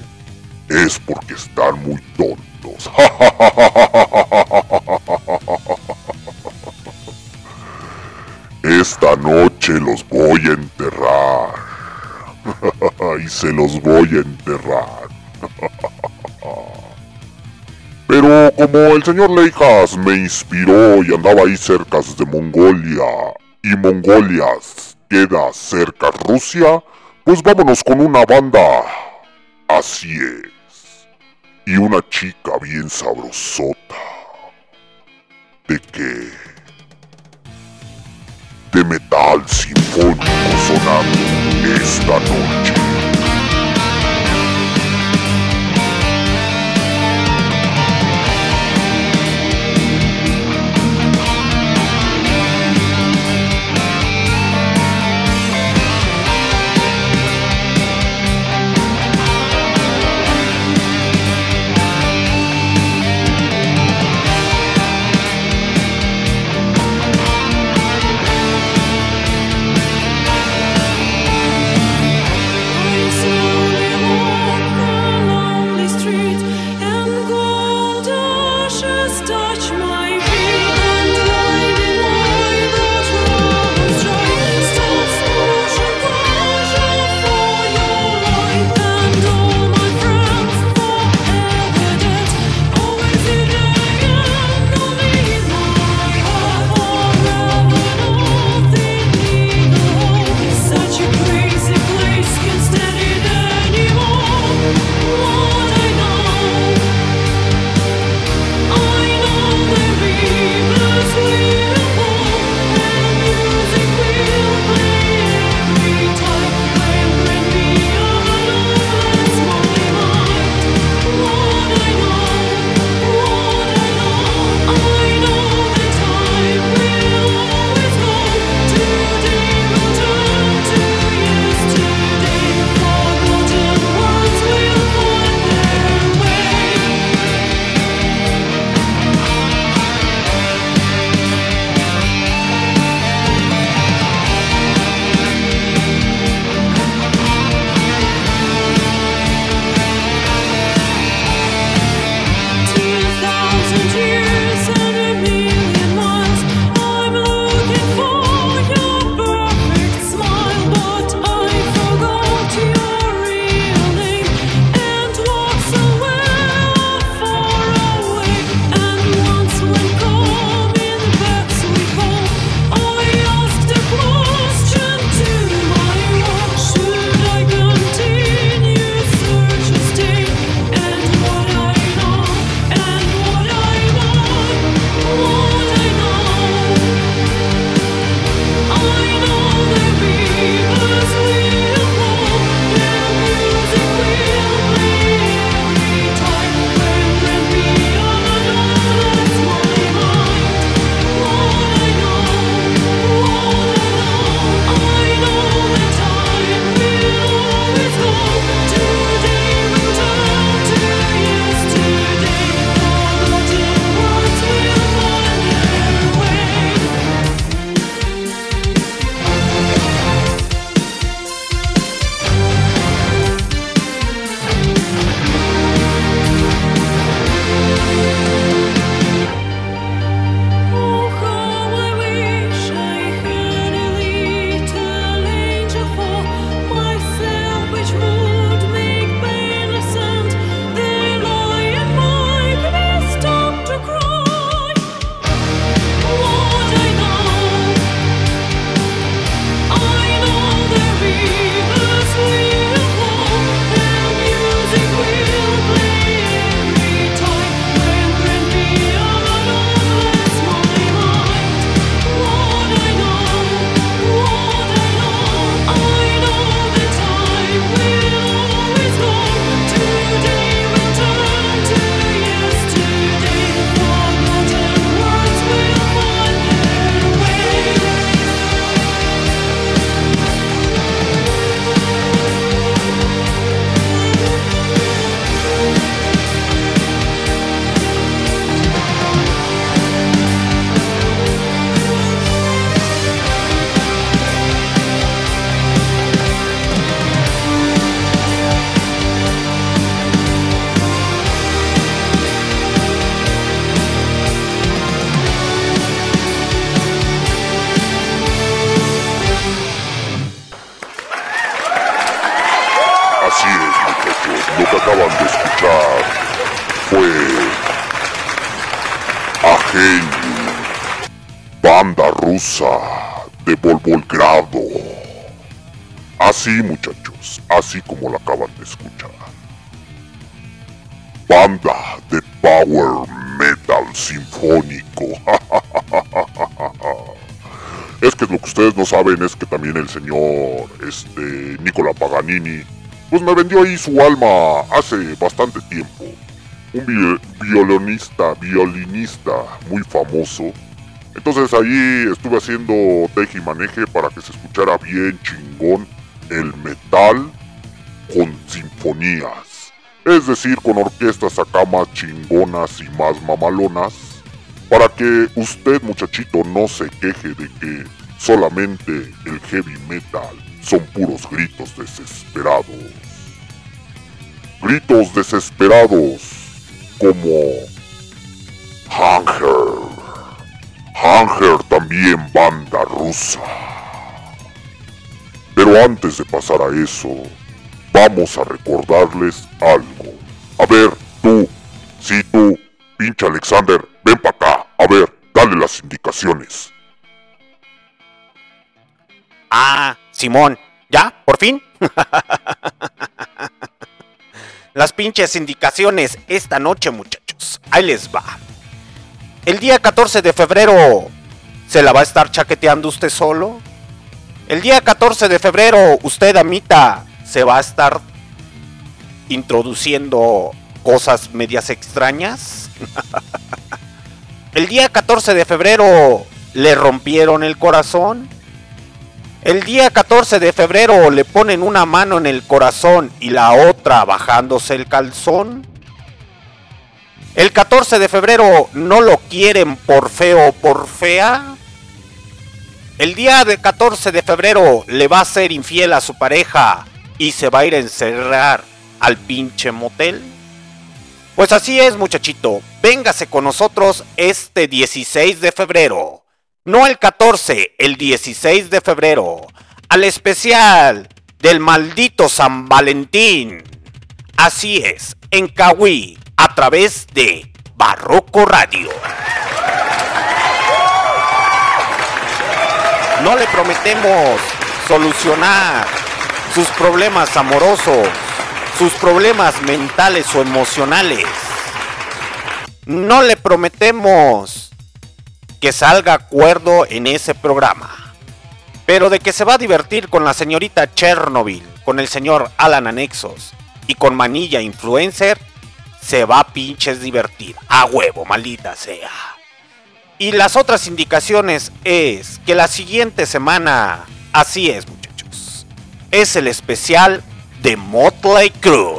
es porque están muy tontos. *laughs* Esta noche los voy a enterrar. *laughs* y se los voy a enterrar. *laughs* Pero como el señor Leijas me inspiró y andaba ahí cerca de Mongolia, y Mongolia queda cerca Rusia, pues vámonos con una banda. Así es. Y una chica bien sabrosota. ¿De qué? De metal sinfónico sonando esta noche. Así, muchachos, así como lo acaban de escuchar. Banda de Power Metal Sinfónico. *laughs* Es que lo que ustedes no saben es que también el señor, este, Nicola Paganini, pues me vendió ahí su alma hace bastante tiempo. Un vi- violinista, muy famoso. Entonces ahí estuve haciendo teje maneje para que se escuchara bien chingón el metal con sinfonías. Es decir, con orquestas acá más chingonas y más mamalonas para que usted muchachito no se queje de que solamente el heavy metal son puros gritos desesperados. Gritos desesperados como Hunger. Hunger también banda rusa. Pero antes de pasar a eso, vamos a recordarles algo. A ver, tú, sí tú, pinche Alexander, ven para acá. A ver, dale las indicaciones. Ah, Simón, ¿ya? ¿Por fin? *laughs* Las pinches indicaciones esta noche, muchachos. Ahí les va. El día 14 de febrero, ¿se la va a estar chaqueteando usted solo? El día 14 de febrero, usted, amita, se va a estar introduciendo cosas medias extrañas. *laughs* El día 14 de febrero, ¿le rompieron el corazón? El día 14 de febrero le ponen una mano en el corazón y la otra bajándose el calzón. El 14 de febrero no lo quieren por feo o por fea. El día de 14 de febrero le va a ser infiel a su pareja y se va a ir a encerrar al pinche motel. Pues así es, muchachito. Véngase con nosotros este 16 de febrero. No el 14, el 16 de febrero. Al especial del maldito San Valentín. Así es, en Cahuí, a través de Barroco Radio. No le prometemos solucionar sus problemas amorosos, sus problemas mentales o emocionales. No le prometemos que salga acuerdo en ese programa. Pero de que se va a divertir con la señorita Chernobyl, con el señor Alan Anexos y con Manilla Influencer, se va a pinches divertir. A huevo, maldita sea. Y las otras indicaciones es que la siguiente semana, así es muchachos, es el especial de Motley Crue.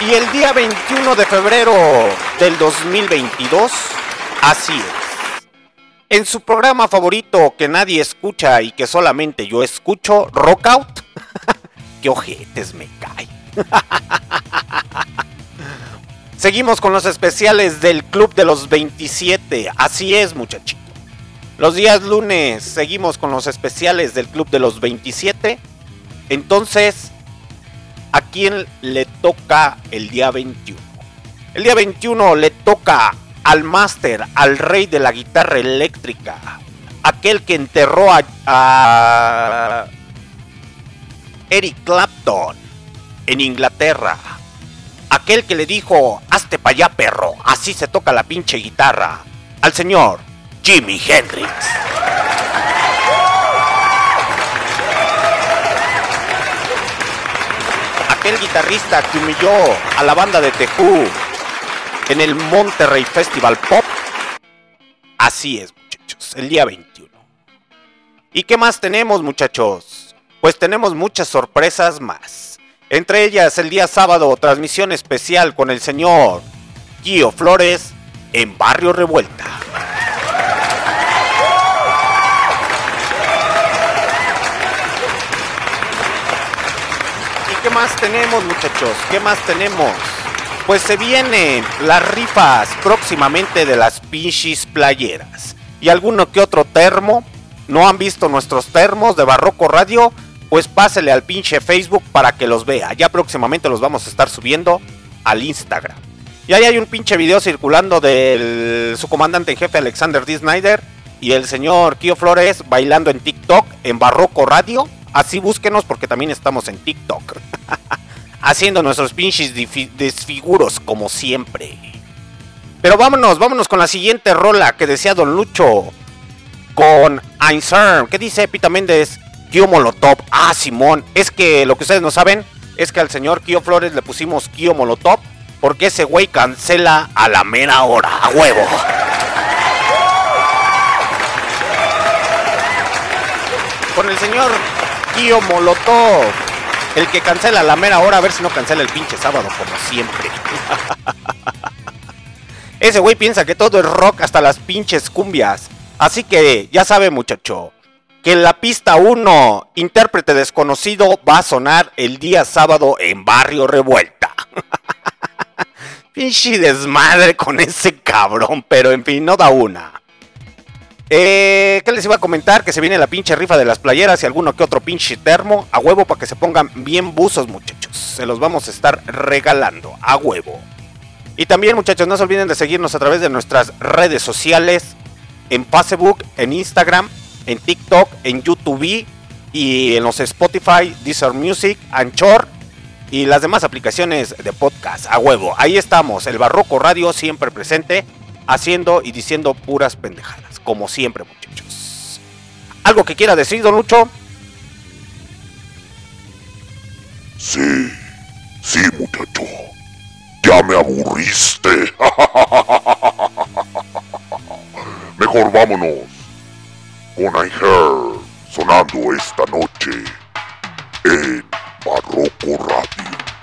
Y el día 21 de febrero del 2022, así es. En su programa favorito que nadie escucha y que solamente yo escucho, Rockout. ¡Qué ojetes me cae! *laughs* Seguimos con los especiales del Club de los 27. Así es, muchachito. Los días lunes seguimos con los especiales del Club de los 27. Entonces, ¿a quién le toca el día 21? El día 21 le toca al máster, al rey de la guitarra eléctrica, aquel que enterró a, a Eric Clapton en Inglaterra, aquel que le dijo, hazte para allá perro, así se toca la pinche guitarra, al señor Jimi Hendrix. Aquel guitarrista que humilló a la banda de Tejú en el Monterrey Festival Pop. Así es, muchachos, el día 21. ¿Y qué más tenemos, muchachos? Pues tenemos muchas sorpresas más. Entre ellas, el día sábado, transmisión especial con el señor Gio Flores en Barrio Revuelta. ¿Y qué más tenemos, muchachos? ¿Qué más tenemos? Pues se vienen las rifas próximamente de las pinches playeras. y alguno que otro termo, no han visto nuestros termos de Barroco Radio, pues pásele al pinche Facebook para que los vea. Ya próximamente los vamos a estar subiendo al Instagram. Y ahí hay un pinche video circulando de su comandante en jefe Alexander D. Snyder y el señor Kio Flores bailando en TikTok en Barroco Radio. Así búsquenos porque también estamos en TikTok. *laughs* Haciendo nuestros pinches desfiguros como siempre. Pero vámonos, vámonos con la siguiente rola que decía Don Lucho. Con Einstein. ¿Qué dice Pita Méndez? Kio Molotov. Ah, Simón. Es que lo que ustedes no saben es que al señor Kio Flores le pusimos Kio Molotov porque ese güey cancela a la mera hora. A huevo. Con el señor Kio Molotov. El que cancela a la mera hora, a ver si no cancela el pinche sábado, como siempre. *laughs* Ese güey piensa que todo es rock hasta las pinches cumbias. Así que ya sabe, muchacho, que en la pista 1, intérprete desconocido, va a sonar el día sábado en Barrio Revuelta. *laughs* Pinche desmadre con ese cabrón, pero en fin, no da una. Eh, ¿Qué les iba a comentar? Que se viene la pinche rifa de las playeras y alguno que otro pinche termo. A huevo para que se pongan bien buzos, muchachos. Se los vamos a estar regalando. A huevo. Y también, muchachos, no se olviden de seguirnos a través de nuestras redes sociales. En Facebook, en Instagram, en TikTok, en YouTube y en los Spotify, Deezer Music, Anchor y las demás aplicaciones de podcast. A huevo. Ahí estamos. El Barroco Radio siempre presente. Haciendo y diciendo puras pendejadas. Como siempre, muchachos. ¿Algo que quiera decir, don Lucho? Sí, sí, muchacho. Ya me aburriste. *laughs* Mejor vámonos con Aiher sonando esta noche en Barroco Radio.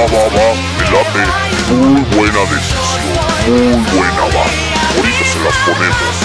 va, va, va, me late. Muy buena decisión, muy buena va. Ahorita se las ponemos.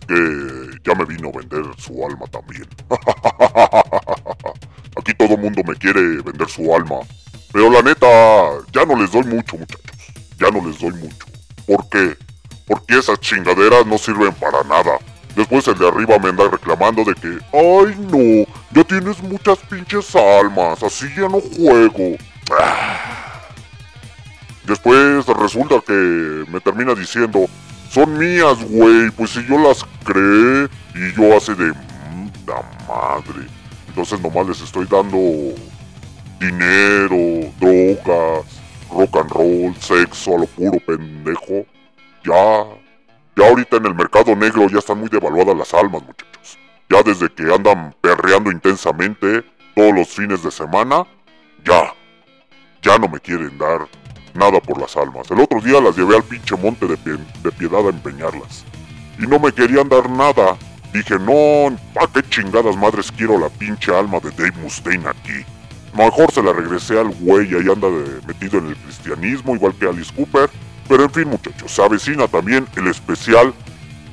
Que ya me vino a vender su alma también. *laughs* Aquí todo mundo me quiere vender su alma. Pero la neta, ya no les doy mucho, muchachos. Ya no les doy mucho. ¿Por qué? Porque esas chingaderas no sirven para nada. Después el de arriba me anda reclamando de que, ay no, ya tienes muchas pinches almas, así ya no juego. Ah. Después resulta que me termina diciendo, son mías, güey, pues si yo las creé y yo hace de puta madre. Entonces nomás les estoy dando dinero, drogas, rock and roll, sexo a lo puro pendejo. Ya, ya ahorita en el mercado negro ya están muy devaluadas las almas, muchachos. Ya desde que andan perreando intensamente todos los fines de semana, ya, ya no me quieren dar nada por las almas. El otro día las llevé al pinche monte de, de piedad a empeñarlas. Y no me querían dar nada. Dije, no, ¿pa' qué chingadas madres quiero la pinche alma de Dave Mustaine aquí? Mejor se la regresé al güey y ahí anda de- metido en el cristianismo, igual que Alice Cooper. Pero en fin, muchachos, se avecina también el especial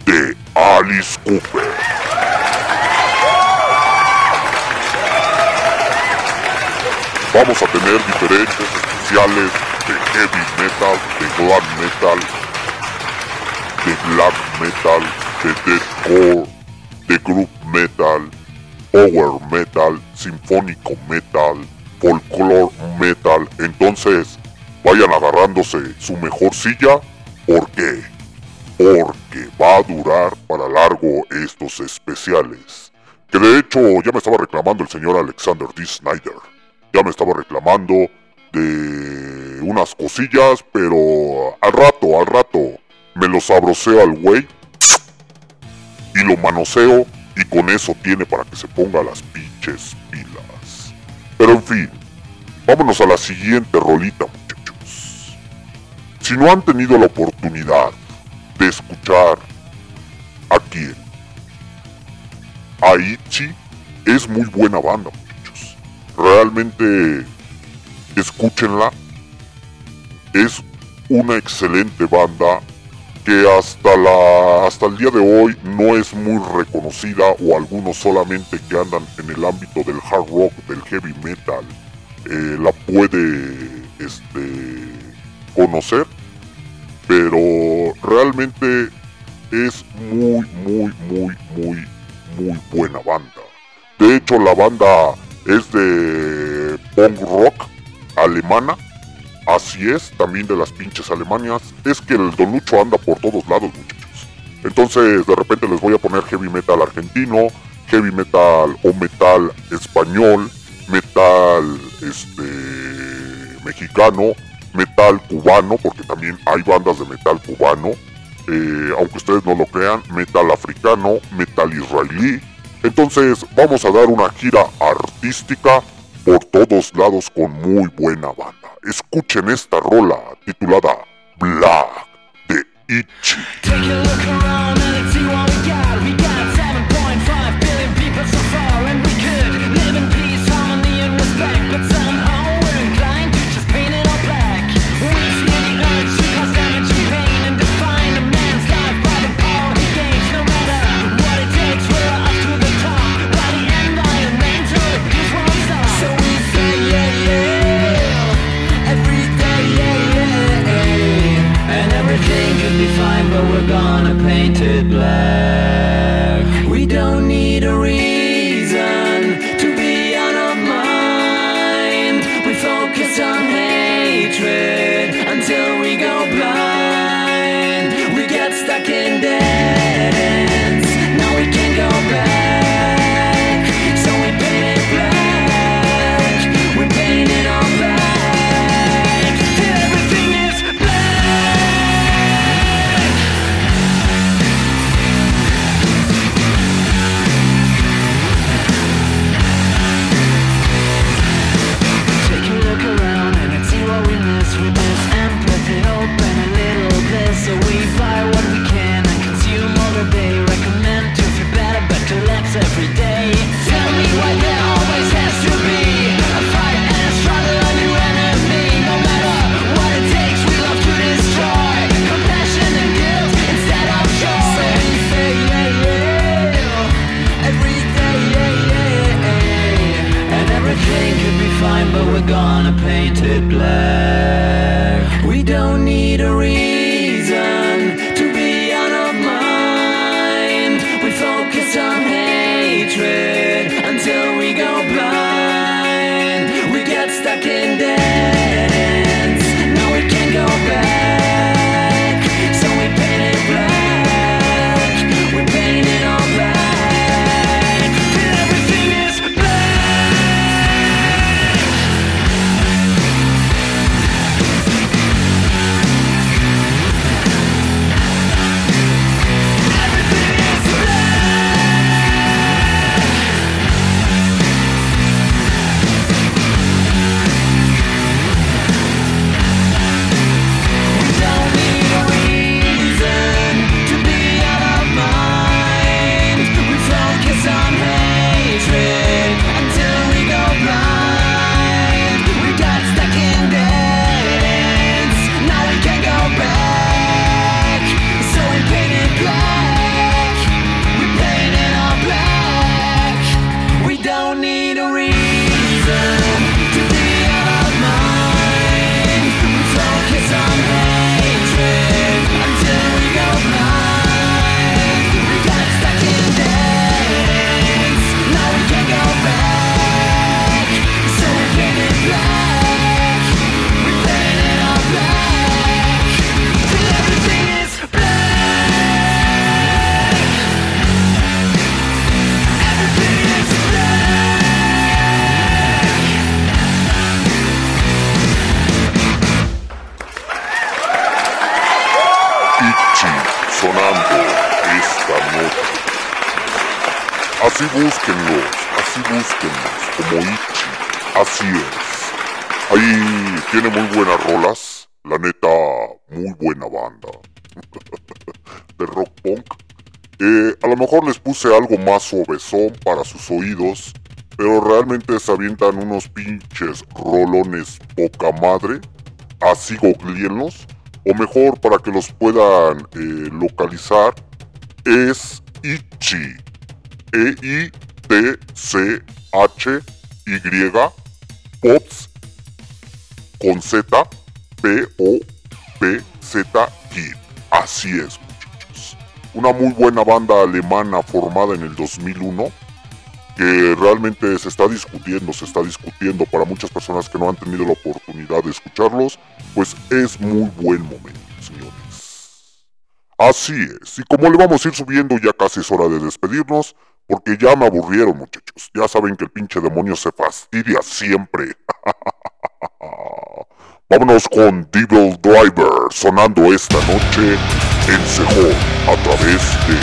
de Alice Cooper. Vamos a tener diferentes especiales de heavy metal, de glam metal, de black metal, de deathcore, de group metal, power metal, sinfónico metal, folklore metal. Entonces, vayan agarrándose su mejor silla. ¿Por qué? Porque va a durar para largo estos especiales. Que de hecho ya me estaba reclamando el señor Alexander D. Snyder. Ya me estaba reclamando de unas cosillas, pero al rato, al rato, me lo sabroseo al güey y lo manoseo y con eso tiene para que se ponga las pinches pilas. Pero en fin, vámonos a la siguiente rolita, muchachos. Si no han tenido la oportunidad de escuchar a quién, Aichi es muy buena banda, muchachos. Realmente escúchenla. Es una excelente banda que hasta la hasta el día de hoy no es muy reconocida o algunos solamente que andan en el ámbito del hard rock, del heavy metal, eh, la puede este, conocer, pero realmente es muy, muy, muy, muy, muy buena banda. De hecho, la banda es de punk rock alemana. Así es, también de las pinches Alemanias. Es que el Don Lucho anda por todos lados, muchachos. Entonces, de repente les voy a poner heavy metal argentino, heavy metal o metal español, metal este mexicano, metal cubano, porque también hay bandas de metal cubano. eh, aunque ustedes no lo crean, metal africano, metal israelí. Entonces vamos a dar una gira artística por todos lados con muy buena banda. Escuchen esta rola titulada Black de Ichi. Gonna paint it black. We don't need a reason búsquenlos, así búsquenlos, como Ichi, así es. Ahí tiene muy buenas rolas, la neta, muy buena banda. *laughs* de rock punk. Eh, a lo mejor les puse algo más obesón para sus oídos, pero realmente se avientan unos pinches rolones poca madre. Así googleenlos. O mejor para que los puedan eh, localizar. Es Ichi. E-I-T-C-H-Y. Pops. Con Z. P-O-P-Z Kid. Así es, muchachos. Una muy buena banda alemana formada en el 2001 que realmente se está discutiendo, se está discutiendo para muchas personas que no han tenido la oportunidad de escucharlos, pues es muy buen momento, señores. Así es, y como le vamos a ir subiendo, ya casi es hora de despedirnos, porque ya me aburrieron, muchachos. Ya saben que el pinche demonio se fastidia siempre. *laughs* Vámonos con Devil Driver sonando esta noche en Sejón a través de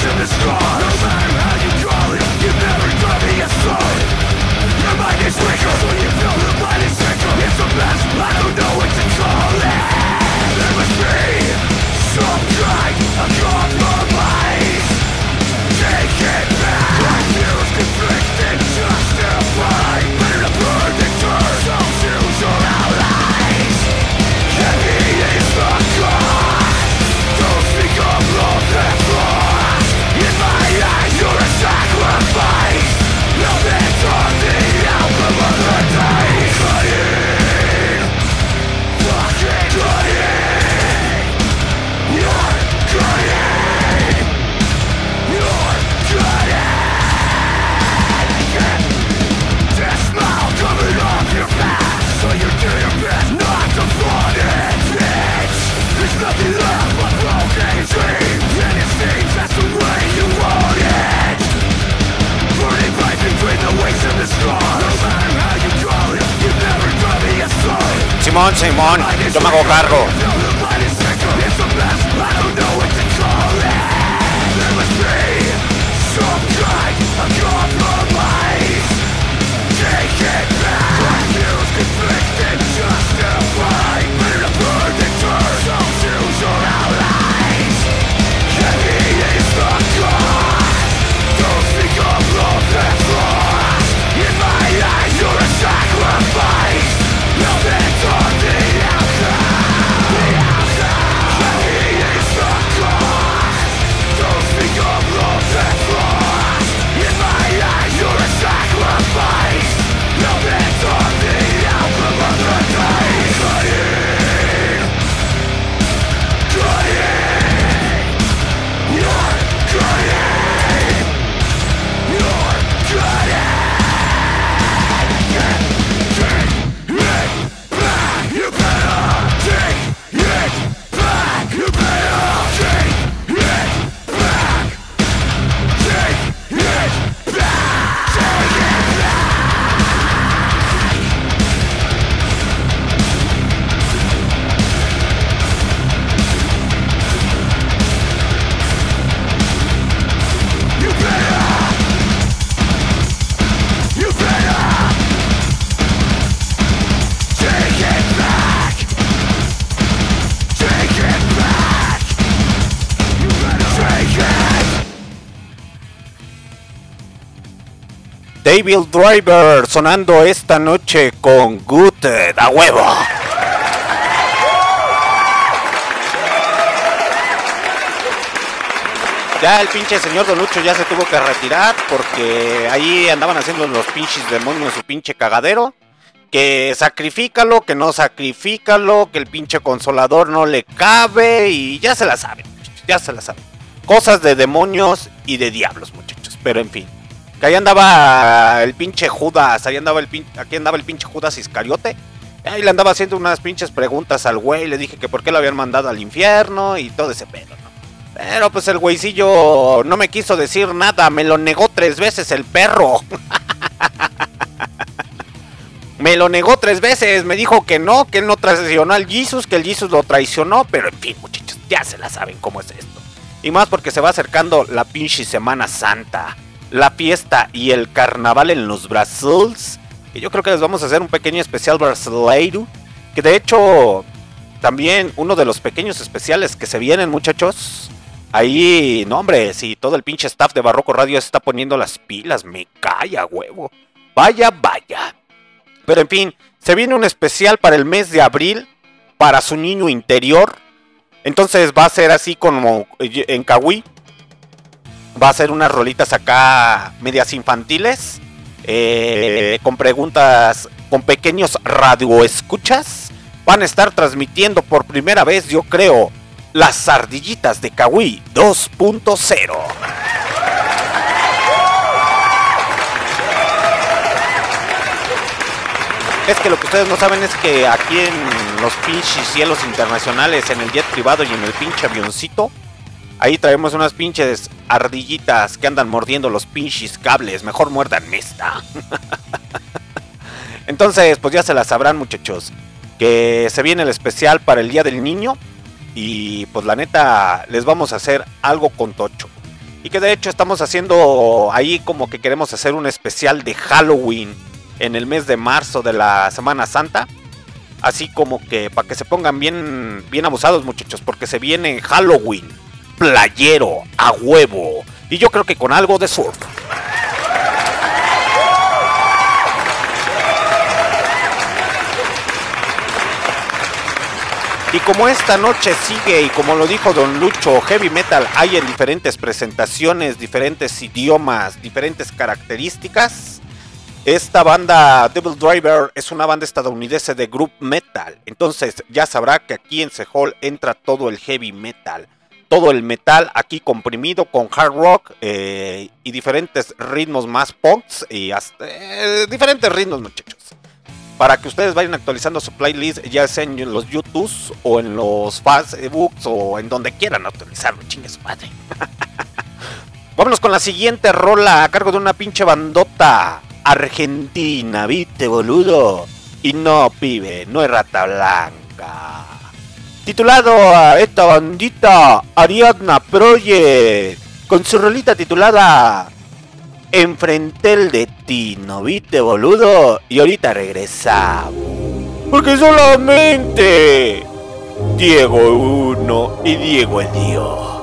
Panoco Radio. Simón, Simón, yo me hago cargo. Driver sonando esta noche con Good a huevo. Ya el pinche señor Don Lucho ya se tuvo que retirar porque ahí andaban haciendo los pinches demonios su pinche cagadero. Que sacrifícalo, que no sacrifícalo, que el pinche consolador no le cabe y ya se la saben, ya se la saben. Cosas de demonios y de diablos, muchachos, pero en fin. Que ahí andaba el pinche Judas, ahí andaba el pin- aquí andaba el pinche Judas Iscariote. Ahí le andaba haciendo unas pinches preguntas al güey, le dije que por qué lo habían mandado al infierno y todo ese pedo, ¿no? Pero pues el güeycillo no me quiso decir nada, me lo negó tres veces el perro. *laughs* me lo negó tres veces, me dijo que no, que él no traicionó al Jesus, que el Jesus lo traicionó, pero en fin, muchachos, ya se la saben cómo es esto. Y más porque se va acercando la pinche Semana Santa, la fiesta y el carnaval en los Brazils. Y yo creo que les vamos a hacer un pequeño especial brasileiro, que de hecho también uno de los pequeños especiales que se vienen, muchachos. Ahí, no hombre, si todo el pinche staff de Barroco Radio está poniendo las pilas, me calla, huevo. Vaya, vaya. Pero en fin, se viene un especial para el mes de abril, para su niño interior. Entonces va a ser así como en Kawi. Va a ser unas rolitas acá medias infantiles. eh, con preguntas, con pequeños radioescuchas. Van a estar transmitiendo por primera vez, yo creo, las ardillitas de Kawi 2.0. Es que lo que ustedes no saben es que aquí en los pinches cielos internacionales, en el jet privado y en el pinche avioncito, ahí traemos unas pinches ardillitas que andan mordiendo los pinches cables. Mejor muerdan esta. *laughs* Entonces, pues ya se las sabrán, muchachos. Que se viene el especial para el Día del Niño. Y pues la neta, les vamos a hacer algo con Tocho. Y que de hecho estamos haciendo ahí como que queremos hacer un especial de Halloween en el mes de marzo de la Semana Santa. Así como que para que se pongan bien, bien abusados muchachos, porque se viene Halloween, playero, a huevo. Y yo creo que con algo de surf. Y como esta noche sigue y como lo dijo Don Lucho, heavy metal hay en diferentes presentaciones, diferentes idiomas, diferentes características. Esta banda Devil Driver es una banda estadounidense de group metal. Entonces ya sabrá que aquí en Sehol entra todo el heavy metal. Todo el metal aquí comprimido con hard rock eh, y diferentes ritmos más punks y hasta eh, diferentes ritmos muchachos para que ustedes vayan actualizando su playlist, ya sea en los YouTubes o en los Facebooks o en donde quieran actualizarlo, chingue su madre. *laughs* Vámonos con la siguiente rola a cargo de una pinche bandota argentina, viste boludo. Y no, pibe, no es rata blanca. Titulado a esta bandita Ariadna Project, con su rolita titulada Enfrenté el destino, ¿viste, boludo? Y ahorita regresamos. Porque solamente Diego uno y Diego el Dios.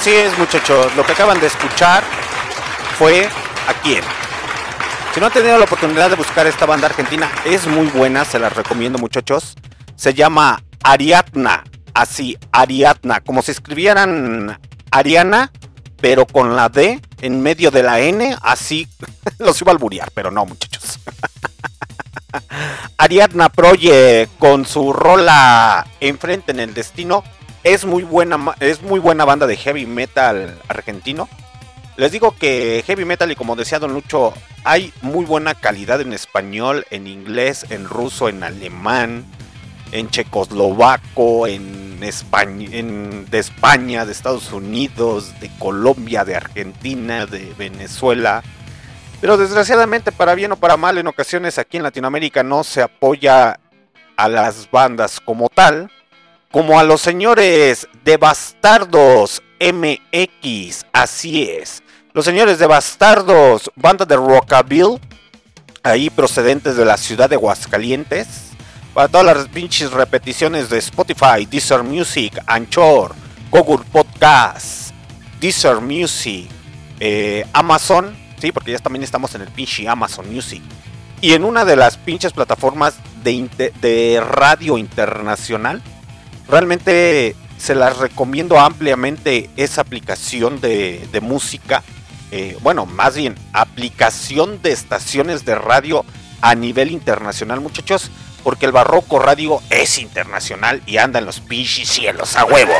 Así es, muchachos. Lo que acaban de escuchar fue a quién. Si no han tenido la oportunidad de buscar esta banda argentina, es muy buena, se las recomiendo, muchachos. Se llama Ariadna. Así, Ariadna. Como si escribieran Ariana, pero con la D en medio de la N. Así *laughs* los iba a alburear, pero no, muchachos. *laughs* Ariadna Proye con su rola Enfrente en el Destino. Es muy buena, es muy buena banda de heavy metal argentino. Les digo que heavy metal y como decía Don Lucho, hay muy buena calidad en español, en inglés, en ruso, en alemán, en checoslovaco, en España, en, de España, de Estados Unidos, de Colombia, de Argentina, de Venezuela. Pero desgraciadamente, para bien o para mal, en ocasiones aquí en Latinoamérica no se apoya a las bandas como tal, como a los señores de Bastardos MX, así es. Los señores de Bastardos, banda de Rockabilly, ahí procedentes de la ciudad de Aguascalientes. Para todas las pinches repeticiones de Spotify, Deezer Music, Anchor, Google Podcast, Deezer Music, eh, Amazon, sí, porque ya también estamos en el pinche Amazon Music. Y en una de las pinches plataformas de radio internacional, realmente se las recomiendo ampliamente esa aplicación de, música. eh, bueno, más bien, aplicación de estaciones de radio a nivel internacional, muchachos. Porque el Barroco Radio es internacional y anda en los pinches cielos a huevo.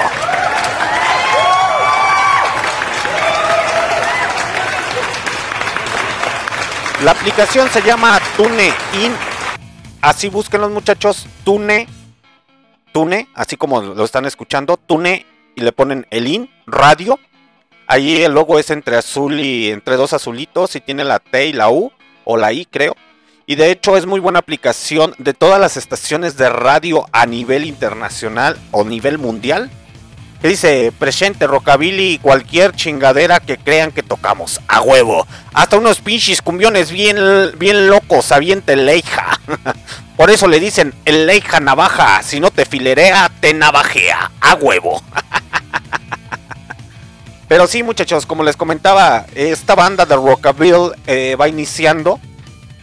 La aplicación se llama TuneIn. Así busquen los muchachos. Tune. Tune, así como lo están escuchando. Tune y le ponen el in, radio. Ahí el logo es entre azul y entre dos azulitos y tiene la T y la U o la I creo. Y de hecho es muy buena aplicación de todas las estaciones de radio a nivel internacional o nivel mundial. Que dice, presente rockabilly y cualquier chingadera que crean que tocamos. A huevo. Hasta unos pinches cumbiones bien, bien locos, aviente leija. *laughs* Por eso le dicen el leija navaja. Si no te filerea, te navajea. A huevo. *laughs* Pero sí, muchachos, como les comentaba, esta banda de Rockabilly eh, va iniciando.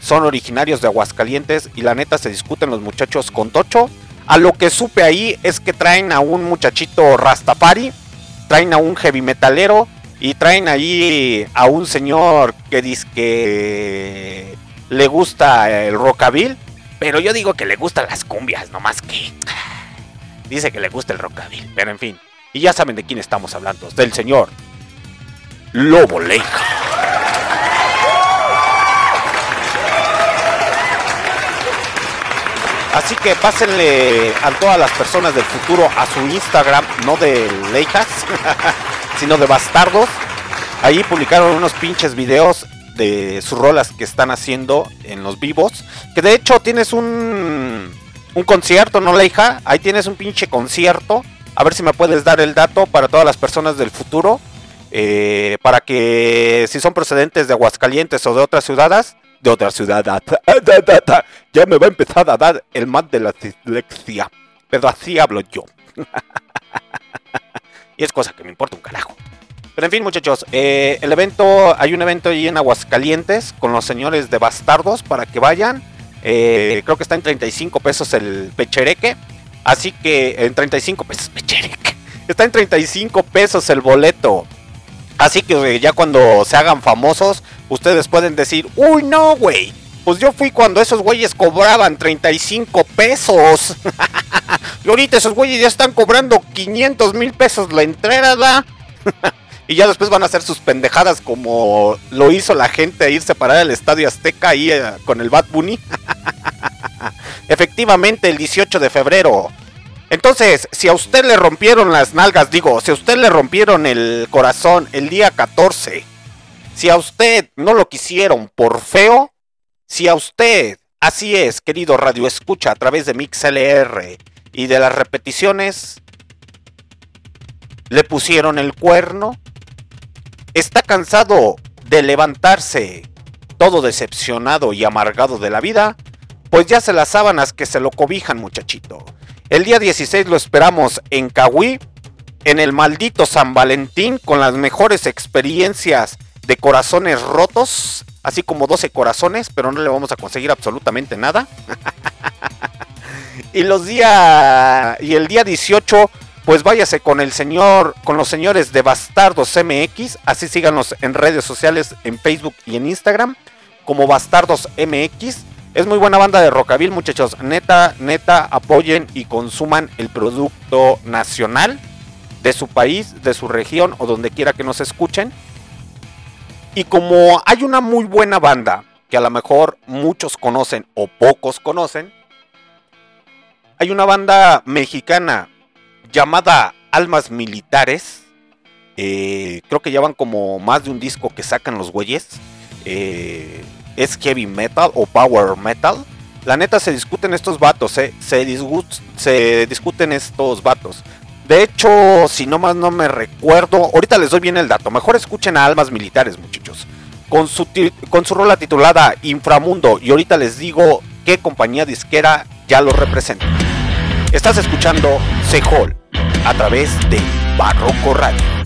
Son originarios de Aguascalientes y la neta se discuten los muchachos con Tocho. A lo que supe ahí es que traen a un muchachito Rastafari, traen a un heavy metalero y traen ahí a un señor que dice que le gusta el rockabilly, pero yo digo que le gustan las cumbias, no más que *sighs* dice que le gusta el rockabilly, pero en fin. Y ya saben de quién estamos hablando, del señor Lobo Leija. Así que pásenle a todas las personas del futuro a su Instagram, no de Leijas, *laughs* sino de Bastardos. Ahí publicaron unos pinches videos de sus rolas que están haciendo en los vivos. Que de hecho tienes un, un concierto, ¿no, Leija? Ahí tienes un pinche concierto A ver si me puedes dar el dato para todas las personas del futuro. eh, para que si son procedentes de Aguascalientes o de otras ciudades, de otras ciudades, ya me va a empezar a dar el mal de la dislexia. Pero así hablo yo. *laughs* y es cosa que me importa un carajo. Pero en fin, muchachos, eh, el evento, hay un evento ahí en Aguascalientes con los señores de Bastardos para que vayan. Eh, creo que está en 35 pesos el pechereque. Así que en 35 pesos pechereque. Está en 35 pesos el boleto. Así que ya cuando se hagan famosos, ustedes pueden decir, uy no, güey. Pues yo fui cuando esos güeyes cobraban 35 pesos. *laughs* y ahorita esos güeyes ya están cobrando 500 mil pesos la entrada. *laughs* y ya después van a hacer sus pendejadas como lo hizo la gente a irse a parar al Estadio Azteca ahí eh, con el Bad Bunny. *laughs* Efectivamente, el 18 de febrero. Entonces, si a usted le rompieron las nalgas, digo, si a usted le rompieron el corazón el día 14, si a usted no lo quisieron por feo, si a usted, así es, querido Radio Escucha a través de MixLR y de las repeticiones, le pusieron el cuerno, está cansado de levantarse todo decepcionado y amargado de la vida, pues ya se las sábanas que se lo cobijan, muchachito. El día 16 lo esperamos en Cahuí, en el maldito San Valentín, con las mejores experiencias de corazones rotos, así como 12 corazones, pero no le vamos a conseguir absolutamente nada. *laughs* y los días y el día 18 pues váyase con el señor con los señores de Bastardos MX, así síganos en redes sociales en Facebook y en Instagram como Bastardos MX. Es muy buena banda de rockabil, muchachos. Neta, neta, apoyen y consuman el producto nacional de su país, de su región o donde quiera que nos escuchen. Y como hay una muy buena banda que a lo mejor muchos conocen o pocos conocen, hay una banda mexicana llamada Almas Militares. Eh, creo que llevan como más de un disco que sacan los güeyes. Eh, es heavy metal o power metal. La neta se discuten estos vatos, eh. se, discuten estos vatos. De hecho, si no más no me recuerdo, ahorita les doy bien el dato. Mejor escuchen a Almas Militares, muchachos. Con su, con su rola titulada Inframundo. Y ahorita les digo qué compañía disquera ya lo representa. Estás escuchando C-Hall a través de Barroco Radio.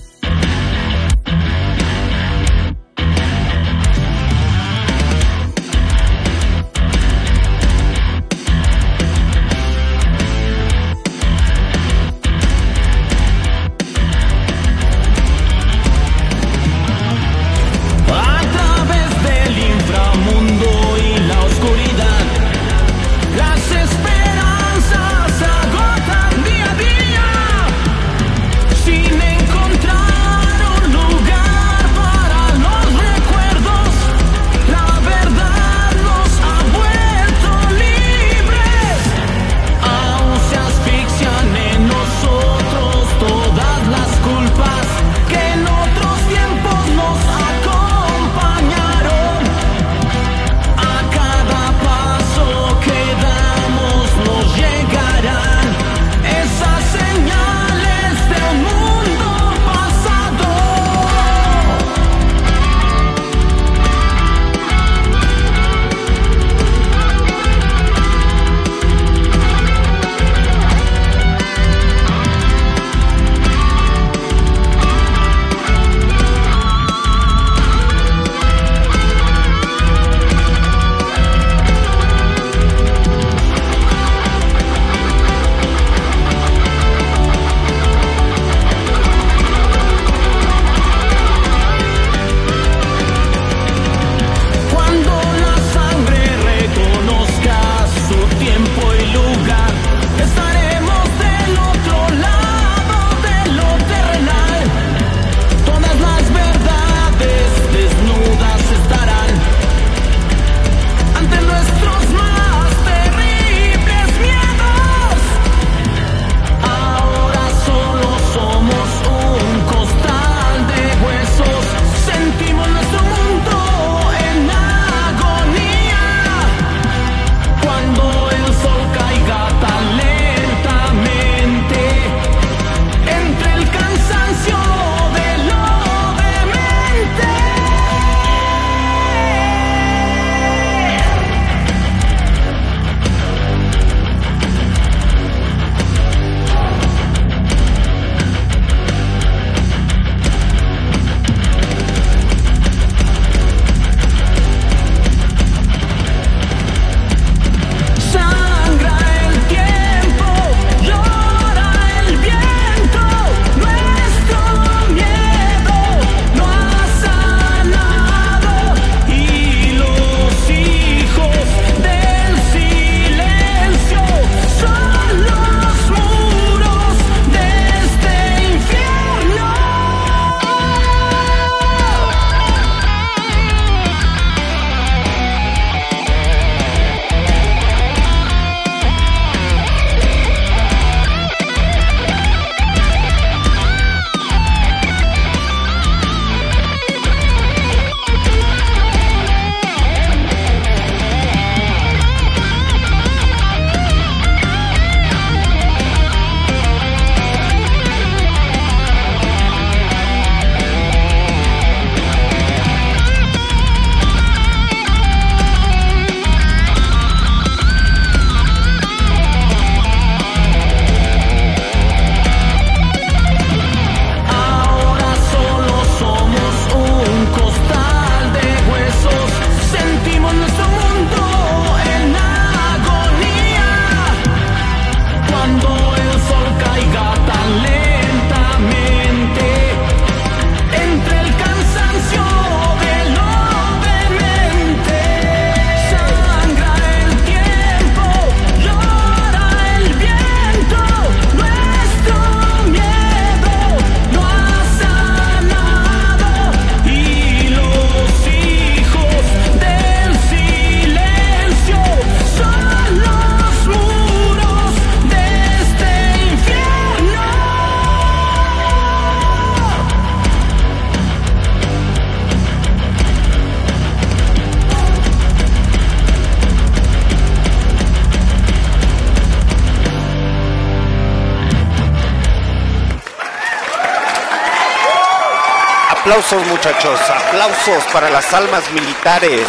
Aplausos muchachos, aplausos para las almas militares.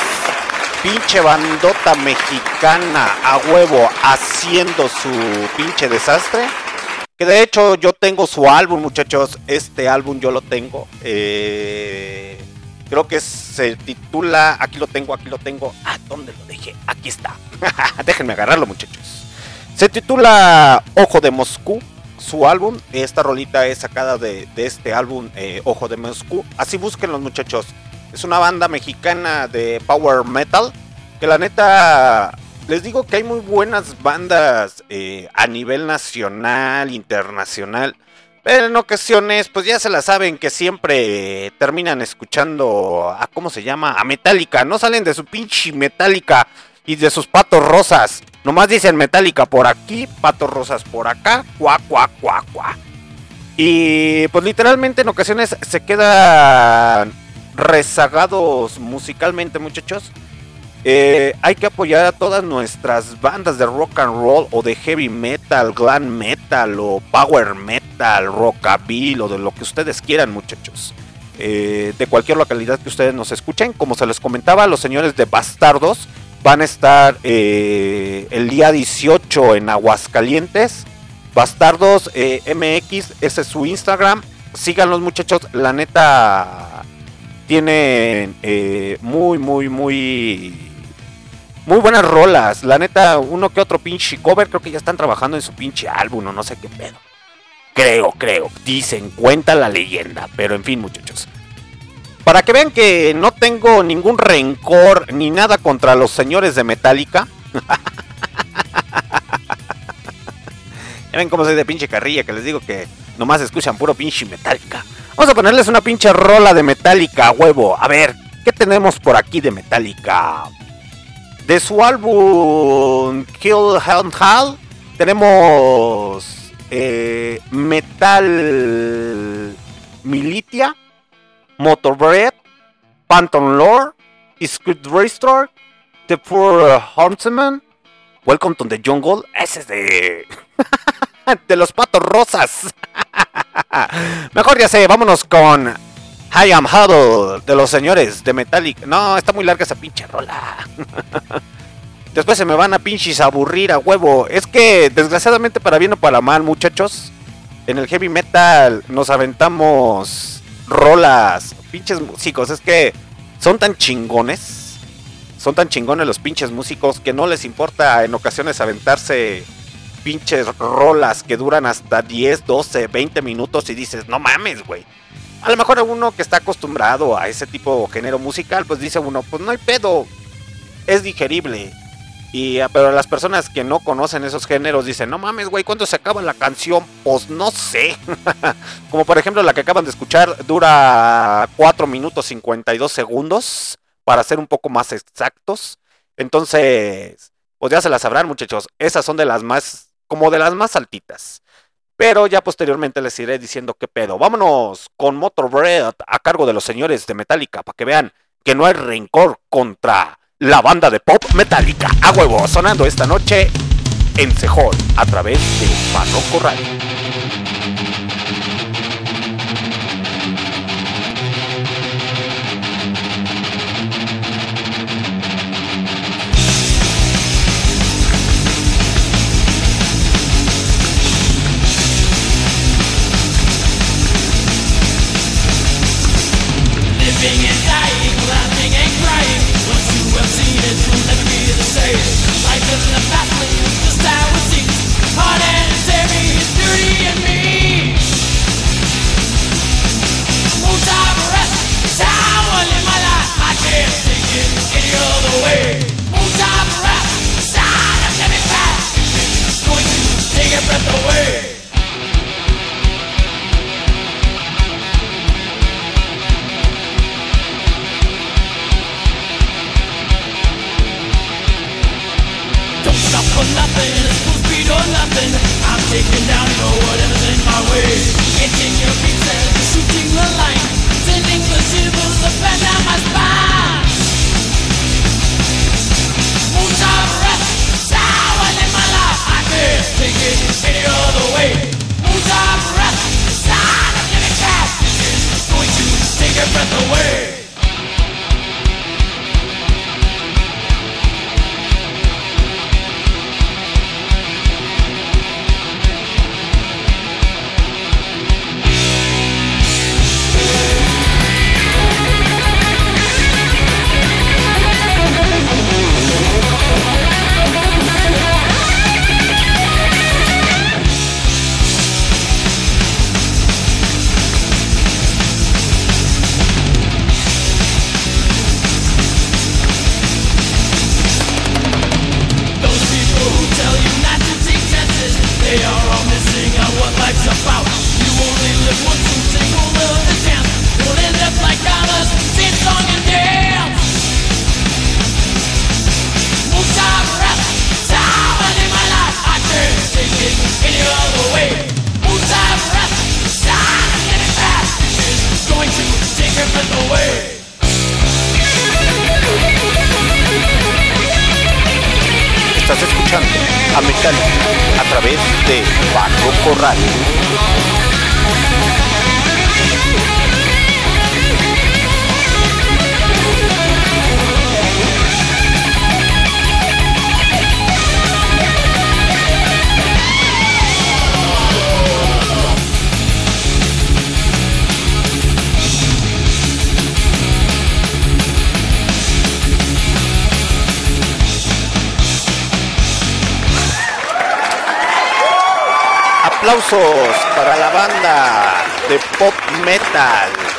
Pinche bandota mexicana a huevo haciendo su pinche desastre. Que de hecho yo tengo su álbum muchachos, este álbum yo lo tengo. Eh, creo que se titula, aquí lo tengo, aquí lo tengo. Ah, ¿dónde lo dejé? Aquí está. *laughs* Déjenme agarrarlo muchachos. Se titula Ojo de Moscú su álbum. Esta rolita es sacada de, de este álbum eh, Ojo de Moscú. Así busquen los muchachos. Es una banda mexicana de power metal. Que la neta, les digo que hay muy buenas bandas eh, a nivel nacional, internacional. Pero en ocasiones, pues ya se la saben que siempre terminan escuchando a, ¿cómo se llama? A Metallica. No salen de su pinche Metallica y de sus patos rosas. Nomás dicen Metallica por aquí, patos rosas por acá, cuá, cuá, cuá, cuá. Y pues literalmente en ocasiones se quedan rezagados musicalmente, muchachos. Eh, hay que apoyar a todas nuestras bandas de rock and roll o de heavy metal, glam metal o power metal, rockabilly o de lo que ustedes quieran, muchachos. Eh, de cualquier localidad que ustedes nos escuchen. Como se les comentaba, los señores de Bastardos van a estar eh, el día 18 en Aguascalientes. Bastardos eh, MX, ese es su Instagram. Síganlos muchachos, la neta tienen eh, muy, muy, muy... Muy buenas rolas, la neta, uno que otro pinche cover, creo que ya están trabajando en su pinche álbum o no sé qué pedo. Creo, creo, dicen, cuenta la leyenda, pero en fin muchachos. Para que vean que no tengo ningún rencor ni nada contra los señores de Metallica. *laughs* ya ven cómo soy de pinche carrilla, que les digo que nomás escuchan puro pinche Metallica. Vamos a ponerles una pinche rola de Metallica, huevo. A ver, ¿qué tenemos por aquí de Metallica? De su álbum Kill Hell Hall tenemos eh, Metal Militia, Motorbread, Phantom Lore, Restore, The Poor Huntsman, Welcome to the Jungle. Ese es de. *laughs* de los patos rosas. *laughs* Mejor ya sé, vámonos con I Am Huddle de los señores de Metallic. No, está muy larga esa pinche rola. *laughs* Después se me van a pinches aburrir a huevo. Es que, desgraciadamente, para bien o para mal, muchachos, en el heavy metal nos aventamos rolas, pinches músicos. Es que son tan chingones. Son tan chingones los pinches músicos que no les importa en ocasiones aventarse pinches rolas que duran hasta 10, 12, 20 minutos y dices, no mames, güey. A lo mejor uno que está acostumbrado a ese tipo de género musical, pues dice uno, pues no hay pedo, es digerible. Y, ah, pero las personas que no conocen esos géneros dicen, no mames, güey, ¿cuándo se acaba la canción? Pues no sé. *laughs* Como por ejemplo la que acaban de escuchar, dura 4 minutos 52 segundos, para ser un poco más exactos. Entonces, pues ya se las sabrán, muchachos. Esas son de las más, como de las más altitas. Pero ya posteriormente les iré diciendo qué pedo. Vámonos con Motorbread a cargo de los señores de Metallica para que vean que no hay rencor contra la banda de pop Metallica. A huevo, sonando esta noche en Cejón a través de Barroco Radio.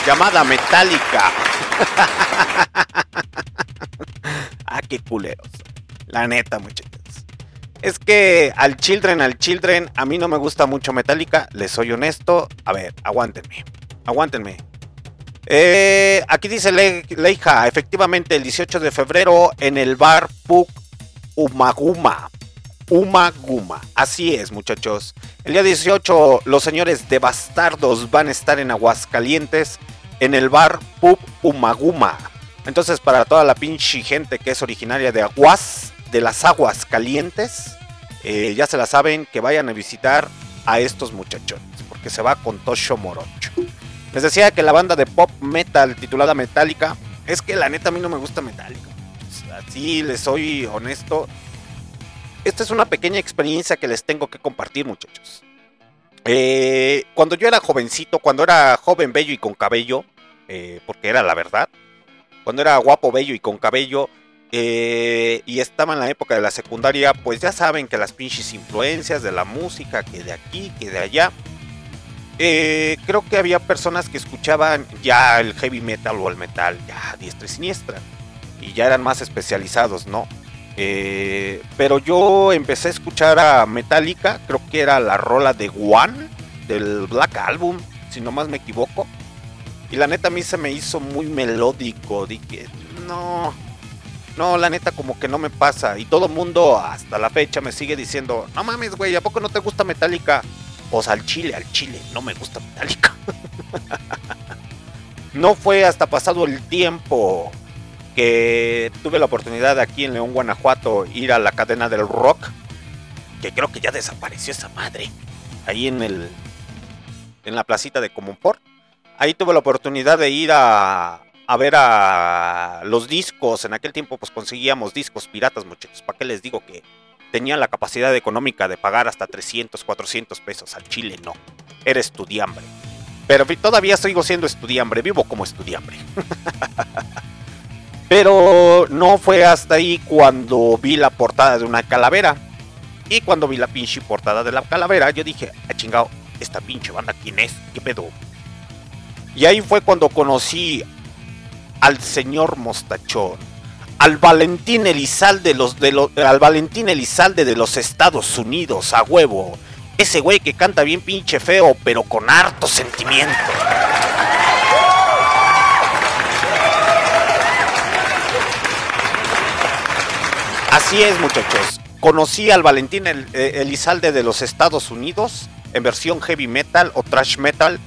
Llamada Metallica. *laughs* ah, qué culeros. La neta, muchachos. Es que al Children, al Children, a mí no me gusta mucho Metallica, les soy honesto. A ver, aguántenme. Aguántenme. Eh, aquí dice Le- Leija, efectivamente, el 18 de febrero en el bar Puk Umaguma. Umaguma. Así es, muchachos. El día 18, los señores de Bastardos van a estar en Aguascalientes en el bar Pub Umaguma. Entonces, para toda la pinche gente que es originaria de Aguas, de las Aguas Calientes, eh, ya se la saben que vayan a visitar a estos muchachos, porque se va con Tosho Morocho. Les decía que la banda de pop metal titulada Metallica, es que la neta a mí no me gusta Metallica. Así les soy honesto, esta es una pequeña experiencia que les tengo que compartir, muchachos. Eh, cuando yo era jovencito, cuando era joven, bello y con cabello, eh, porque era la verdad, cuando era guapo, bello y con cabello, eh, y estaba en la época de la secundaria, pues ya saben que las pinches influencias de la música, que de aquí, que de allá, creo que había personas que escuchaban ya el heavy metal o el metal, ya diestra y siniestra, y ya eran más especializados, ¿no? Eh, pero yo empecé a escuchar a Metallica, creo que era la rola de One del Black Album, si no más me equivoco. Y la neta a mí se me hizo muy melódico, dije, no, no, la neta como que no me pasa. Y todo mundo hasta la fecha me sigue diciendo, no mames, güey, ¿a poco no te gusta Metallica? Pues al chile, al chile, no me gusta Metallica. *laughs* no fue hasta pasado el tiempo que tuve la oportunidad aquí en León, Guanajuato, ir a la cadena del rock, que creo que ya desapareció esa madre, ahí en el en la placita de Comunport. Ahí tuve la oportunidad de ir a, a ver a los discos. En aquel tiempo pues conseguíamos discos piratas, muchachos. ¿Para qué les digo que tenía la capacidad económica de pagar hasta 300, 400 pesos al Chile? No, era estudiambre. Pero todavía sigo siendo estudiambre, vivo como estudiambre. *laughs* Pero no fue hasta ahí cuando vi la portada de una calavera. Y cuando vi la pinche portada de la calavera, yo dije, ah, chingado, esta pinche banda, ¿quién es? ¿Qué pedo? Y ahí fue cuando conocí al señor Mostachón, al Valentín Elizalde de los, al Valentín Elizalde de los Estados Unidos, a huevo. Ese güey que canta bien pinche feo, pero con harto sentimiento. Así es, muchachos. Conocí al Valentín El- eh, Elizalde de los Estados Unidos en versión heavy metal o thrash metal.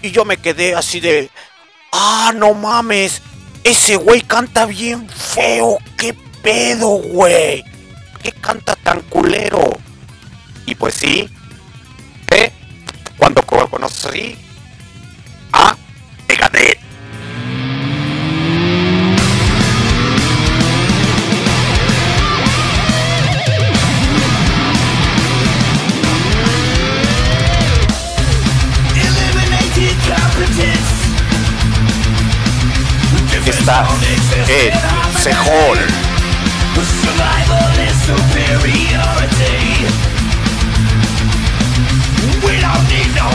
Y yo me quedé así de. ¡Ah, no mames! Ese güey canta bien feo. ¿Qué pedo, güey? ¿Qué canta tan culero? Y pues sí. ¿eh? Cuando co- conocí a Megadeth. Is superiority. We don't need no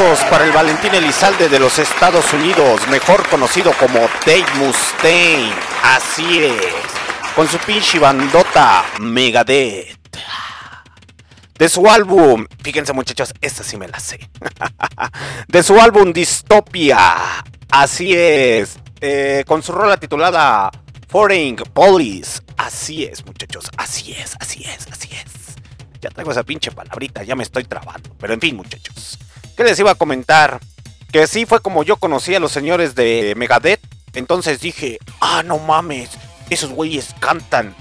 Para el Valentín Elizalde de los Estados Unidos, mejor conocido como Dave Mustaine. Así es, con su pinche bandota Megadeth. De su álbum, fíjense muchachos, esta sí me la sé. *laughs* De su álbum Dystopia. Así es, eh, con su rola titulada Foreign Police. Así es, muchachos, así es, así es, así es. Ya traigo esa pinche palabrita, ya me estoy trabando. Pero en fin, muchachos. ¿Qué les iba a comentar? Que sí fue como yo conocí a los señores de Megadeth. Entonces dije, ah, no mames, esos güeyes cantan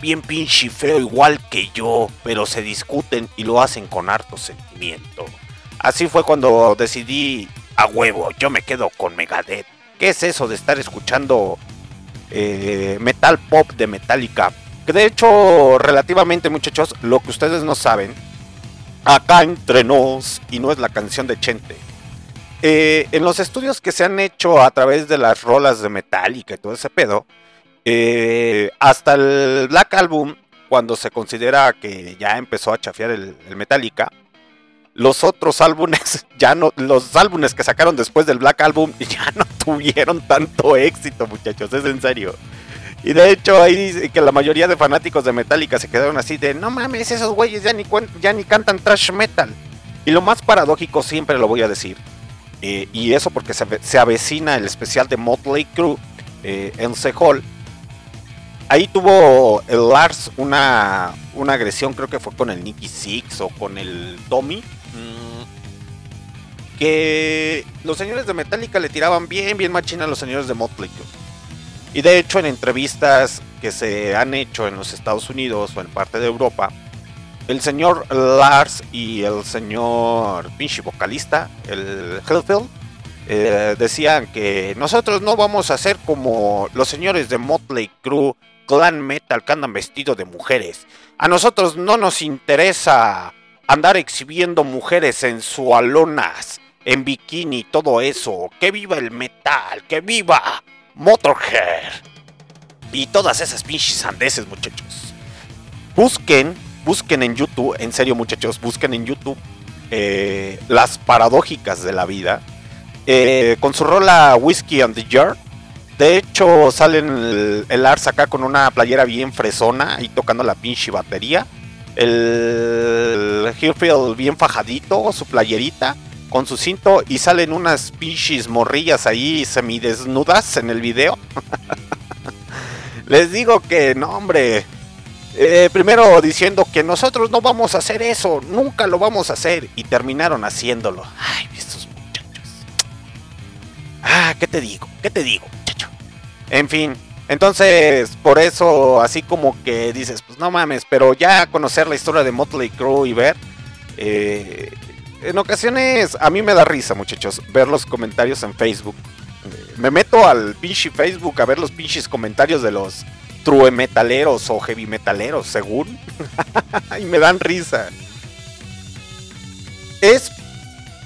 bien pinche feo igual que yo, pero se discuten y lo hacen con harto sentimiento. Así fue cuando decidí, a huevo, yo me quedo con Megadeth. ¿Qué es eso de estar escuchando eh, metal pop de Metallica? Que de hecho, relativamente muchachos, lo que ustedes no saben, acá entre nos, y no es la canción de Chente. eh, en los estudios que se han hecho a través de las rolas de Metallica y todo ese pedo, eh, hasta el Black Album, cuando se considera que ya empezó a chafear el, el Metallica, los otros álbumes, *laughs* ya no, los álbumes que sacaron después del Black Album *laughs* ya no tuvieron tanto éxito, muchachos, es en serio. Y de hecho ahí dice que la mayoría de fanáticos de Metallica se quedaron así de, no mames, esos güeyes ya ni, ya ni cantan trash metal. Y lo más paradójico siempre lo voy a decir. eh, y eso porque se, se avecina el especial de Motley Crue eh, en Hall. Ahí tuvo el Lars una, una agresión, creo que fue con el Nicky Six o con el Tommy. mm, Que los señores de Metallica le tiraban bien, bien machina a los señores de Motley Crue. Y de hecho en entrevistas que se han hecho en los Estados Unidos o en parte de Europa, el señor Lars y el señor pinche vocalista, el Hellfield, eh, decían que nosotros no vamos a ser como los señores de Motley Crue, Clan Metal que andan vestidos de mujeres. A nosotros no nos interesa andar exhibiendo mujeres sensualonas, en bikini todo eso. Que viva el metal, que viva Motorhead. Y todas esas pinches sandeces, muchachos. Busquen, busquen en YouTube, en serio muchachos, busquen en YouTube eh, las paradójicas de la vida. Eh, con su rola Whiskey on the Jar. De hecho, salen el, el Ars acá con una playera bien fresona y tocando la pinche batería. El Hillfield bien fajadito, su playerita, con su cinto. Y salen unas pinches morrillas ahí semidesnudas en el video. *laughs* Les digo que no, hombre. Eh, primero diciendo que nosotros no vamos a hacer eso, nunca lo vamos a hacer. Y terminaron haciéndolo. Ay, estos muchachos. Ah, ¿qué te digo? ¿Qué te digo, muchacho? En fin, entonces por eso así como que dices, pues no mames, pero ya conocer la historia de Motley Crue y ver, eh, en ocasiones a mí me da risa, muchachos, ver los comentarios en Facebook. Eh, Me meto al pinche Facebook a ver los pinches comentarios de los true metaleros o heavy metaleros, según, *laughs* y me dan risa. Es,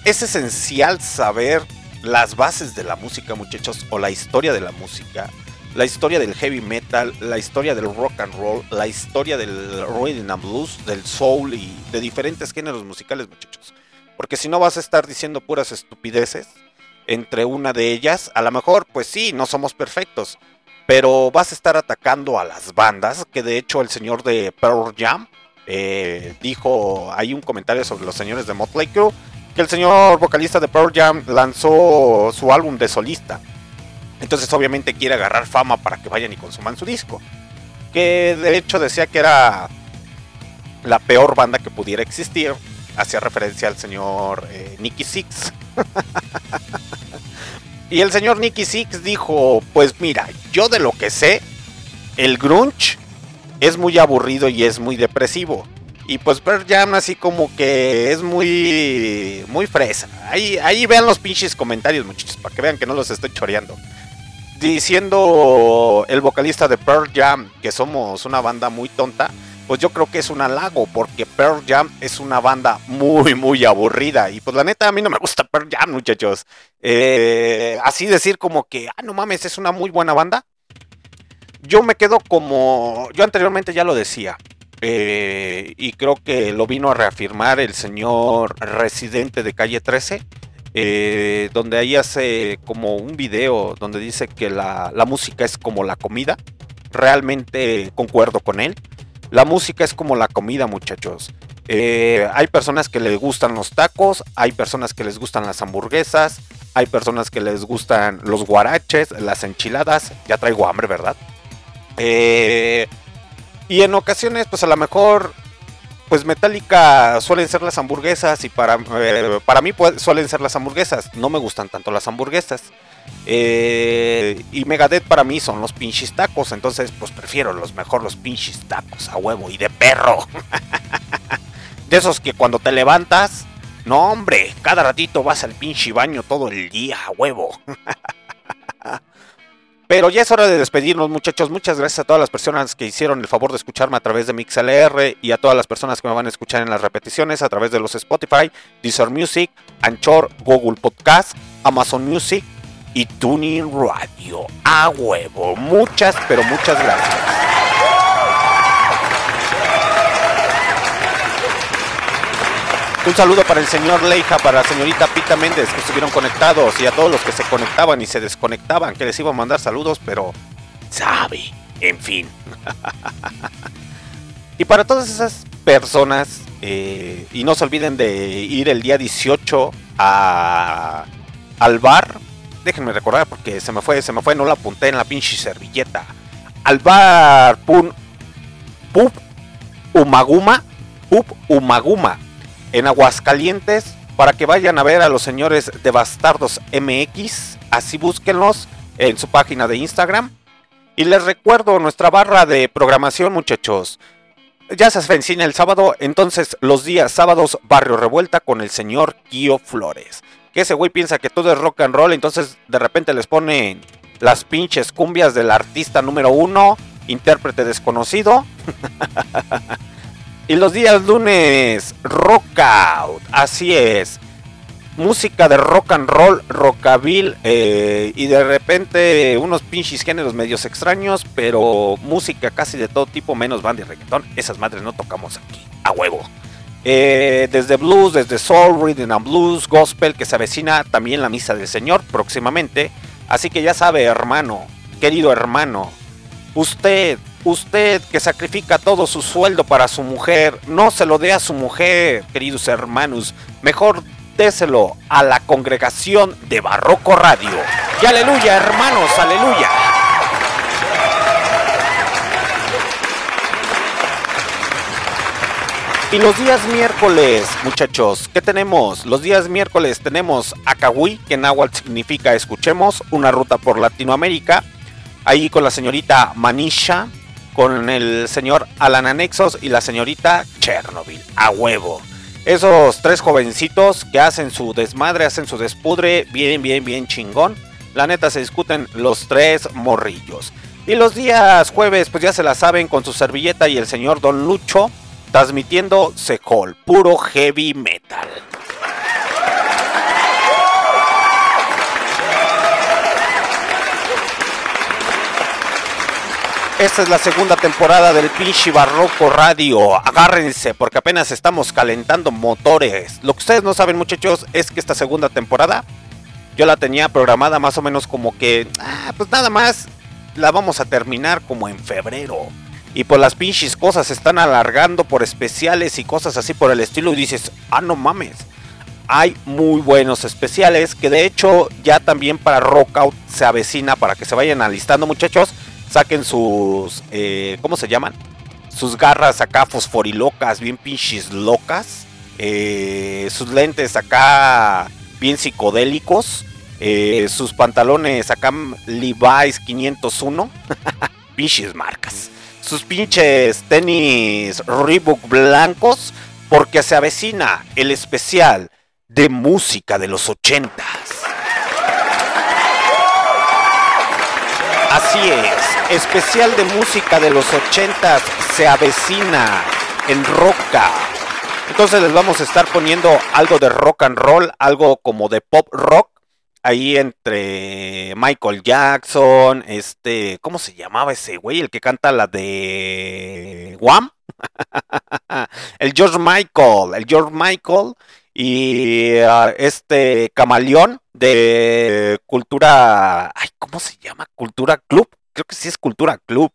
es esencial saber las bases de la música, muchachos, o la historia de la música, la historia del heavy metal, la historia del rock and roll, la historia del rhythm and blues, del soul y de diferentes géneros musicales, muchachos. Porque si no vas a estar diciendo puras estupideces entre una de ellas, a lo mejor, pues sí, no somos perfectos, pero vas a estar atacando a las bandas, que de hecho el señor de Pearl Jam eh, dijo, hay un comentario sobre los señores de Motley Crue, que el señor vocalista de Pearl Jam lanzó su álbum de solista. Entonces obviamente quiere agarrar fama para que vayan y consuman su disco. Que de hecho decía que era la peor banda que pudiera existir. Hacía referencia al señor eh, Nicky Six. *laughs* y el señor Nicky Six dijo, pues mira, yo de lo que sé, el grunge es muy aburrido y es muy depresivo. Y pues Pearl Jam así como que es muy muy fresa. Ahí, ahí vean los pinches comentarios, muchachos, para que vean que no los estoy choreando. Diciendo el vocalista de Pearl Jam que somos una banda muy tonta, pues yo creo que es un halago, porque Pearl Jam es una banda muy, muy aburrida. Y pues la neta, a mí no me gusta Pearl Jam, muchachos. Eh, así decir como que, ah, no mames, es una muy buena banda. Yo me quedo como, yo anteriormente ya lo decía, eh, y creo que lo vino a reafirmar el señor residente de calle 13, eh, donde ahí hace como un video donde dice que la, la música es como la comida. Realmente concuerdo con él. La música es como la comida, muchachos. Eh, hay personas que les gustan los tacos, hay personas que les gustan las hamburguesas, hay personas que les gustan los guaraches, las enchiladas. Ya traigo hambre, ¿verdad? Eh, y en ocasiones, pues a lo mejor, pues Metallica suelen ser las hamburguesas y para, eh, para mí suelen ser las hamburguesas. No me gustan tanto las hamburguesas. Eh, y Megadeth para mí son los pinches tacos. Entonces, pues prefiero los mejor los pinches tacos a huevo y de perro. *laughs* de esos que cuando te levantas, no hombre, cada ratito vas al pinche baño todo el día a huevo. *laughs* Pero ya es hora de despedirnos, muchachos. Muchas gracias a todas las personas que hicieron el favor de escucharme a través de MixLR y a todas las personas que me van a escuchar en las repeticiones a través de los Spotify, Deezer Music, Anchor, Google Podcast, Amazon Music y Tuning Radio. A huevo. Muchas, pero muchas gracias. Un saludo para el señor Leija, para la señorita Pita Méndez que estuvieron conectados y a todos los que se conectaban y se desconectaban, que les iba a mandar saludos, pero sabe, en fin. *laughs* y para todas esas personas, eh, y no se olviden de ir el día 18 a, al bar. Déjenme recordar porque se me fue, se me fue, no la apunté en la pinche servilleta. Al bar Pun Pup Umaguma, Pup Umaguma en Aguascalientes para que vayan a ver a los señores de Bastardos MX. Así búsquenlos en su página de Instagram. Y les recuerdo nuestra barra de programación, muchachos. Ya se encina el sábado, entonces los días sábados Barrio Revuelta con el señor Kio Flores. Que ese güey piensa que todo es rock and roll, entonces de repente les ponen las pinches cumbias del artista número uno, intérprete desconocido. *laughs* Y los días lunes, rock out. Así es. Música de rock and roll, rockabil. eh, y de repente unos pinches géneros medios extraños. Pero música casi de todo tipo, menos banda y reggaetón. Esas madres no tocamos aquí. A huevo. Eh, desde blues, desde soul, rhythm and blues, gospel, que se avecina también la misa del Señor próximamente. Así que ya sabe, hermano, querido hermano, usted Usted que sacrifica todo su sueldo para su mujer, no se lo dé a su mujer, queridos hermanos. Mejor déselo a la congregación de Barroco Radio. Y aleluya, hermanos, aleluya. Y los días miércoles, muchachos, ¿qué tenemos? Los días miércoles tenemos Akawi, que en náhuatl significa escuchemos, una ruta por Latinoamérica. Ahí con la señorita Manisha, con el señor Alan Anexos y la señorita Chernobyl. A huevo. Esos tres jovencitos que hacen su desmadre, hacen su despudre, bien, bien, bien chingón. La neta se discuten los tres morrillos. Y los días jueves, pues ya se la saben con su servilleta y el señor Don Lucho, transmitiendo Secol, puro heavy metal. Esta es la segunda temporada del pinche Barroco Radio. Agárrense porque apenas estamos calentando motores. Lo que ustedes no saben muchachos es que esta segunda temporada yo la tenía programada más o menos como que, ah, pues nada más la vamos a terminar como en febrero. Y pues las pinches cosas se están alargando por especiales y cosas así por el estilo. Y dices, ah, no mames. Hay muy buenos especiales que de hecho ya también para Rockout se avecina para que se vayan alistando muchachos saquen sus, eh, ¿cómo se llaman? Sus garras acá fosforilocas, bien pinches locas. Eh, sus lentes acá bien psicodélicos. Eh, sus pantalones acá Levi's 501. *laughs* pinches marcas. Sus pinches tenis Reebok blancos. Porque se avecina el especial de música de los ochentas. Así es, especial de música de los 80 se avecina en Roca. Entonces les vamos a estar poniendo algo de rock and roll, algo como de pop rock. Ahí entre Michael Jackson, este, ¿cómo se llamaba ese güey? El que canta la de Wham. *laughs* el George Michael, el George Michael y ah, este camaleón de cultura, ay, ¿cómo se llama? Cultura Club, creo que sí es Cultura Club.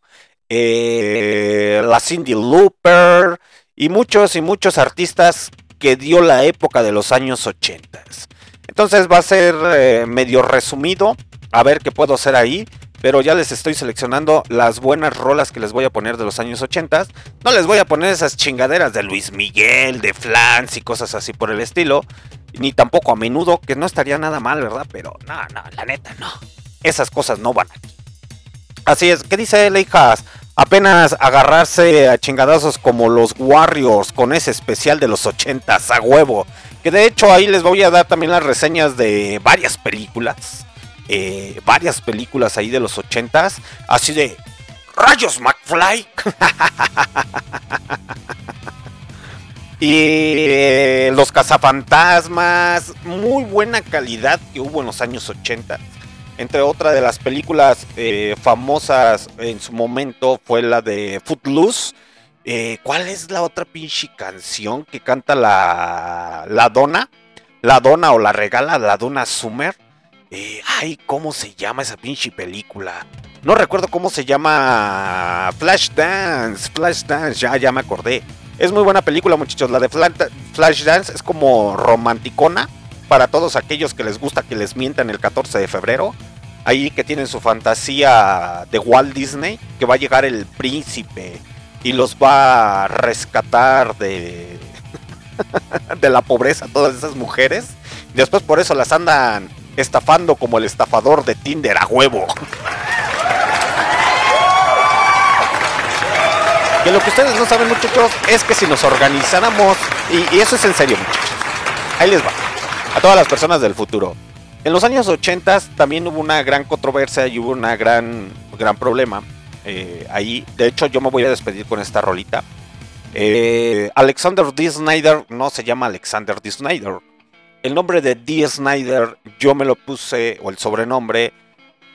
Eh, la Cindy Looper y muchos y muchos artistas que dio la época de los años 80. Entonces va a ser eh, medio resumido, a ver qué puedo hacer ahí. Pero ya les estoy seleccionando las buenas rolas que les voy a poner de los años 80. No les voy a poner esas chingaderas de Luis Miguel, de Flans y cosas así por el estilo. Ni tampoco a menudo, que no estaría nada mal, ¿verdad? Pero no, no, la neta no. Esas cosas no van aquí. Así es, ¿qué dice Leijas? Apenas agarrarse a chingadazos como los Warriors con ese especial de los 80 a huevo. Que de hecho ahí les voy a dar también las reseñas de varias películas. eh, varias películas ahí de los 80s. Así de... ¡Rayos McFly! *laughs* y eh, Los Cazafantasmas. Muy buena calidad que hubo en los años 80. Entre otras de las películas eh, famosas en su momento fue la de Footloose. Eh, ¿Cuál es la otra pinche canción que canta la, la dona? La dona o la regala la dona Summer. Eh, ay, ¿cómo se llama esa pinche película? No recuerdo cómo se llama. Flashdance. Flashdance, ya, ya me acordé. Es muy buena película, muchachos. La de Fla- Flashdance es como romanticona para todos aquellos que les gusta que les mientan el 14 de febrero. Ahí que tienen su fantasía de Walt Disney, que va a llegar el príncipe y los va a rescatar de, *laughs* de la pobreza todas esas mujeres. Después por eso las andan estafando como el estafador de Tinder a huevo. Que lo que ustedes no saben, muchachos, es que si nos organizáramos, y, y eso es en serio, muchachos, ahí les va, a todas las personas del futuro. En los años 80 también hubo una gran controversia y hubo una gran, gran problema eh, ahí. De hecho, yo me voy a despedir con esta rolita. Eh, Alexander D. Snyder no se llama Alexander D. Snyder. El nombre de D. Snyder yo me lo puse, o el sobrenombre,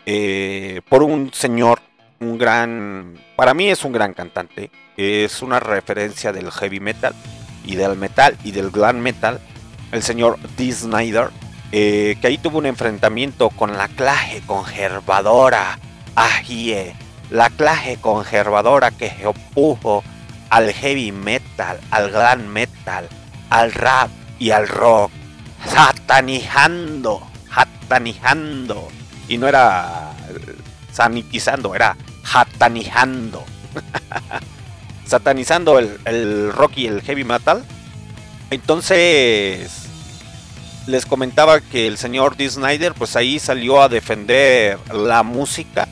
eh, por un señor, un gran, para mí es un gran cantante, es una referencia del heavy metal y del metal y del glam metal, el señor D. Snyder, eh, que ahí tuvo un enfrentamiento con la clase conservadora, la clase conservadora que se opuso al heavy metal, al glam metal, al rap y al rock, satanizando, satanizando. Y no era eh, sanitizando, era satanizando. *laughs* Satanizando el, el rock y el heavy metal. Entonces, les comentaba que el señor D. Snyder, pues ahí salió a defender la música.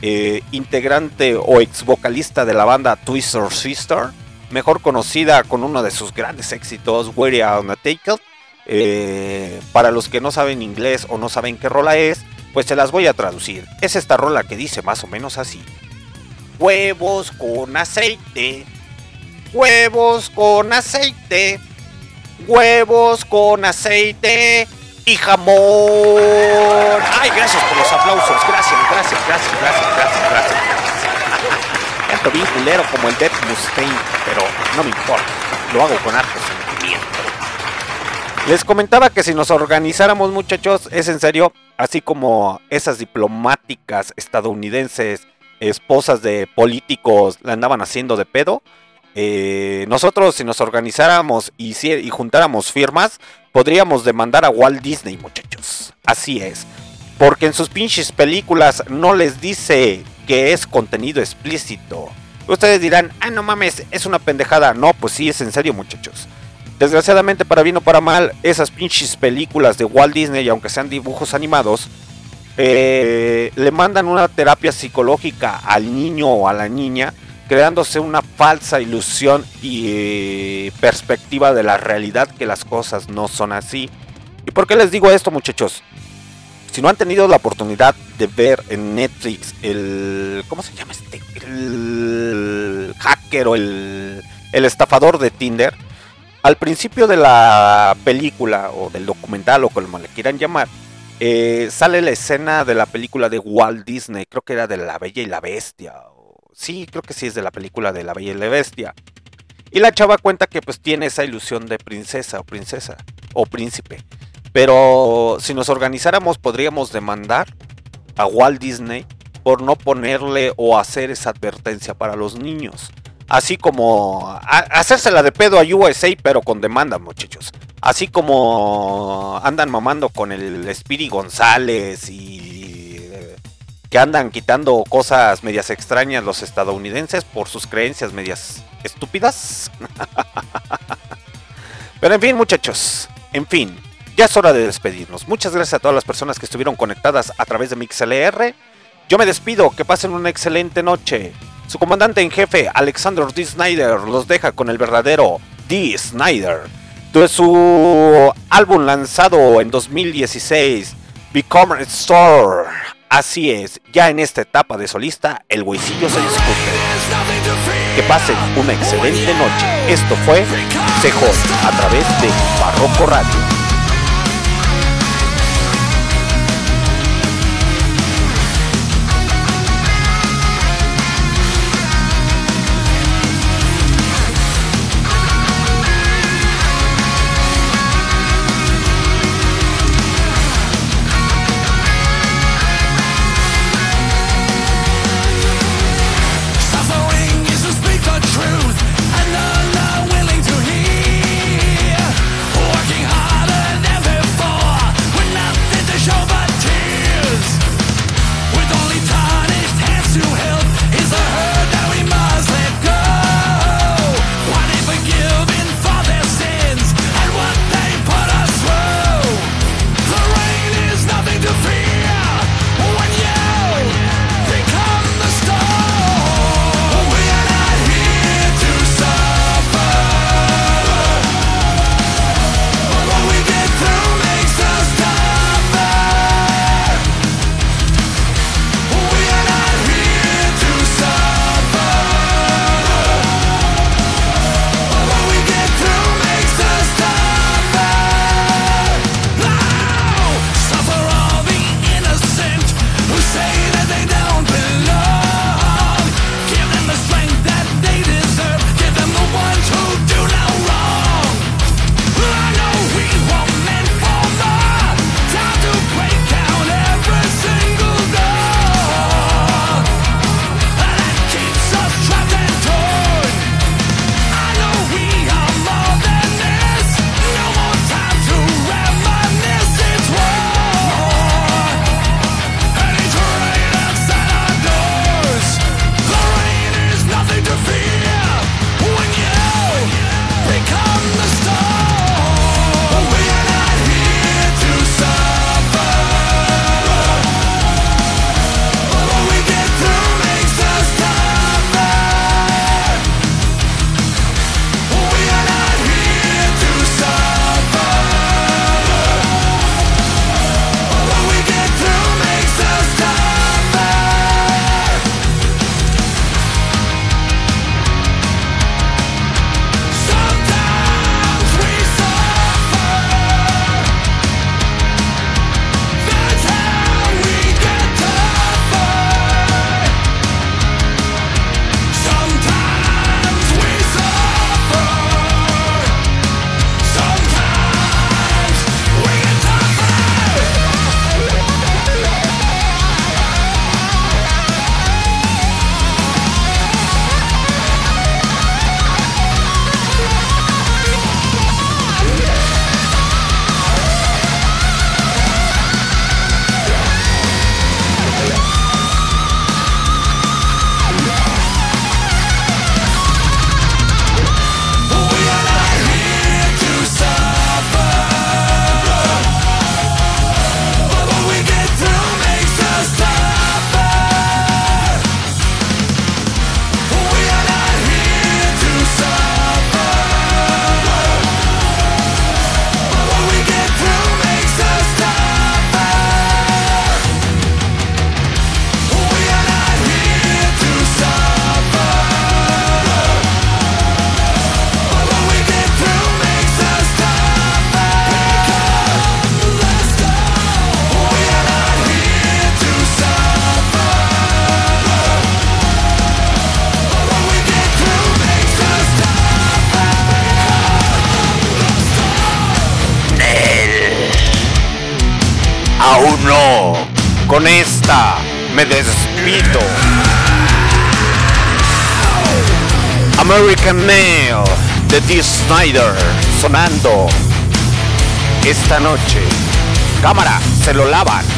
eh, integrante o ex vocalista de la banda Twister Sister, mejor conocida con uno de sus grandes éxitos, We're Undertaker. Eh, para los que no saben inglés o no saben qué rola es, pues se las voy a traducir. Es esta rola que dice más o menos así. Huevos con aceite. Huevos con aceite. Huevos con aceite y jamón. Ay, gracias por los aplausos. Gracias, gracias, gracias, gracias, gracias, gracias. *laughs* Canto bien culero como el Death Mustaine, pero no me importa. Lo hago con harto sentimiento. Les comentaba que si nos organizáramos, muchachos, es en serio, así como esas diplomáticas estadounidenses, esposas de políticos, la andaban haciendo de pedo. Eh, nosotros, si nos organizáramos y, juntáramos firmas, podríamos demandar a Walt Disney, muchachos. Así es. Porque en sus pinches películas no les dice que es contenido explícito. Ustedes dirán, ah, no mames, es una pendejada. No, pues sí, es en serio, muchachos. Desgraciadamente, para bien o para mal, esas pinches películas de Walt Disney, aunque sean dibujos animados, eh, le mandan una terapia psicológica al niño o a la niña, creándose una falsa ilusión y eh, perspectiva de la realidad que las cosas no son así. ¿Y por qué les digo esto, muchachos? Si no han tenido la oportunidad de ver en Netflix el. ¿Cómo se llama este? El hacker o el, el estafador de Tinder. Al principio de la película o del documental o como le quieran llamar, eh, sale la escena de la película de Walt Disney. Creo que era de La Bella y la Bestia. Sí, creo que sí es de la película de La Bella y la Bestia. Y la chava cuenta que pues tiene esa ilusión de princesa o princesa o príncipe. Pero si nos organizáramos podríamos demandar a Walt Disney por no ponerle o hacer esa advertencia para los niños. Así como hacérsela de pedo a USA, pero con demanda, muchachos. Así como andan mamando con el Spiri González y que andan quitando cosas medias extrañas los estadounidenses por sus creencias medias estúpidas. *laughs* Pero en fin, muchachos, en fin, ya es hora de despedirnos. Muchas gracias a todas las personas que estuvieron conectadas a través de MixLR. Yo me despido, que pasen una excelente noche. Su comandante en jefe, Alexander D. Snyder, los deja con el verdadero D. Snyder. De su álbum lanzado en 2016, Become a Star. Así es, ya en esta etapa de solista, el güeycillo se discute. Que pasen una excelente noche. Esto fue CJ a través de Barroco Radio. Cameo de Dee Snyder sonando esta noche. Cámara, se lo lavan.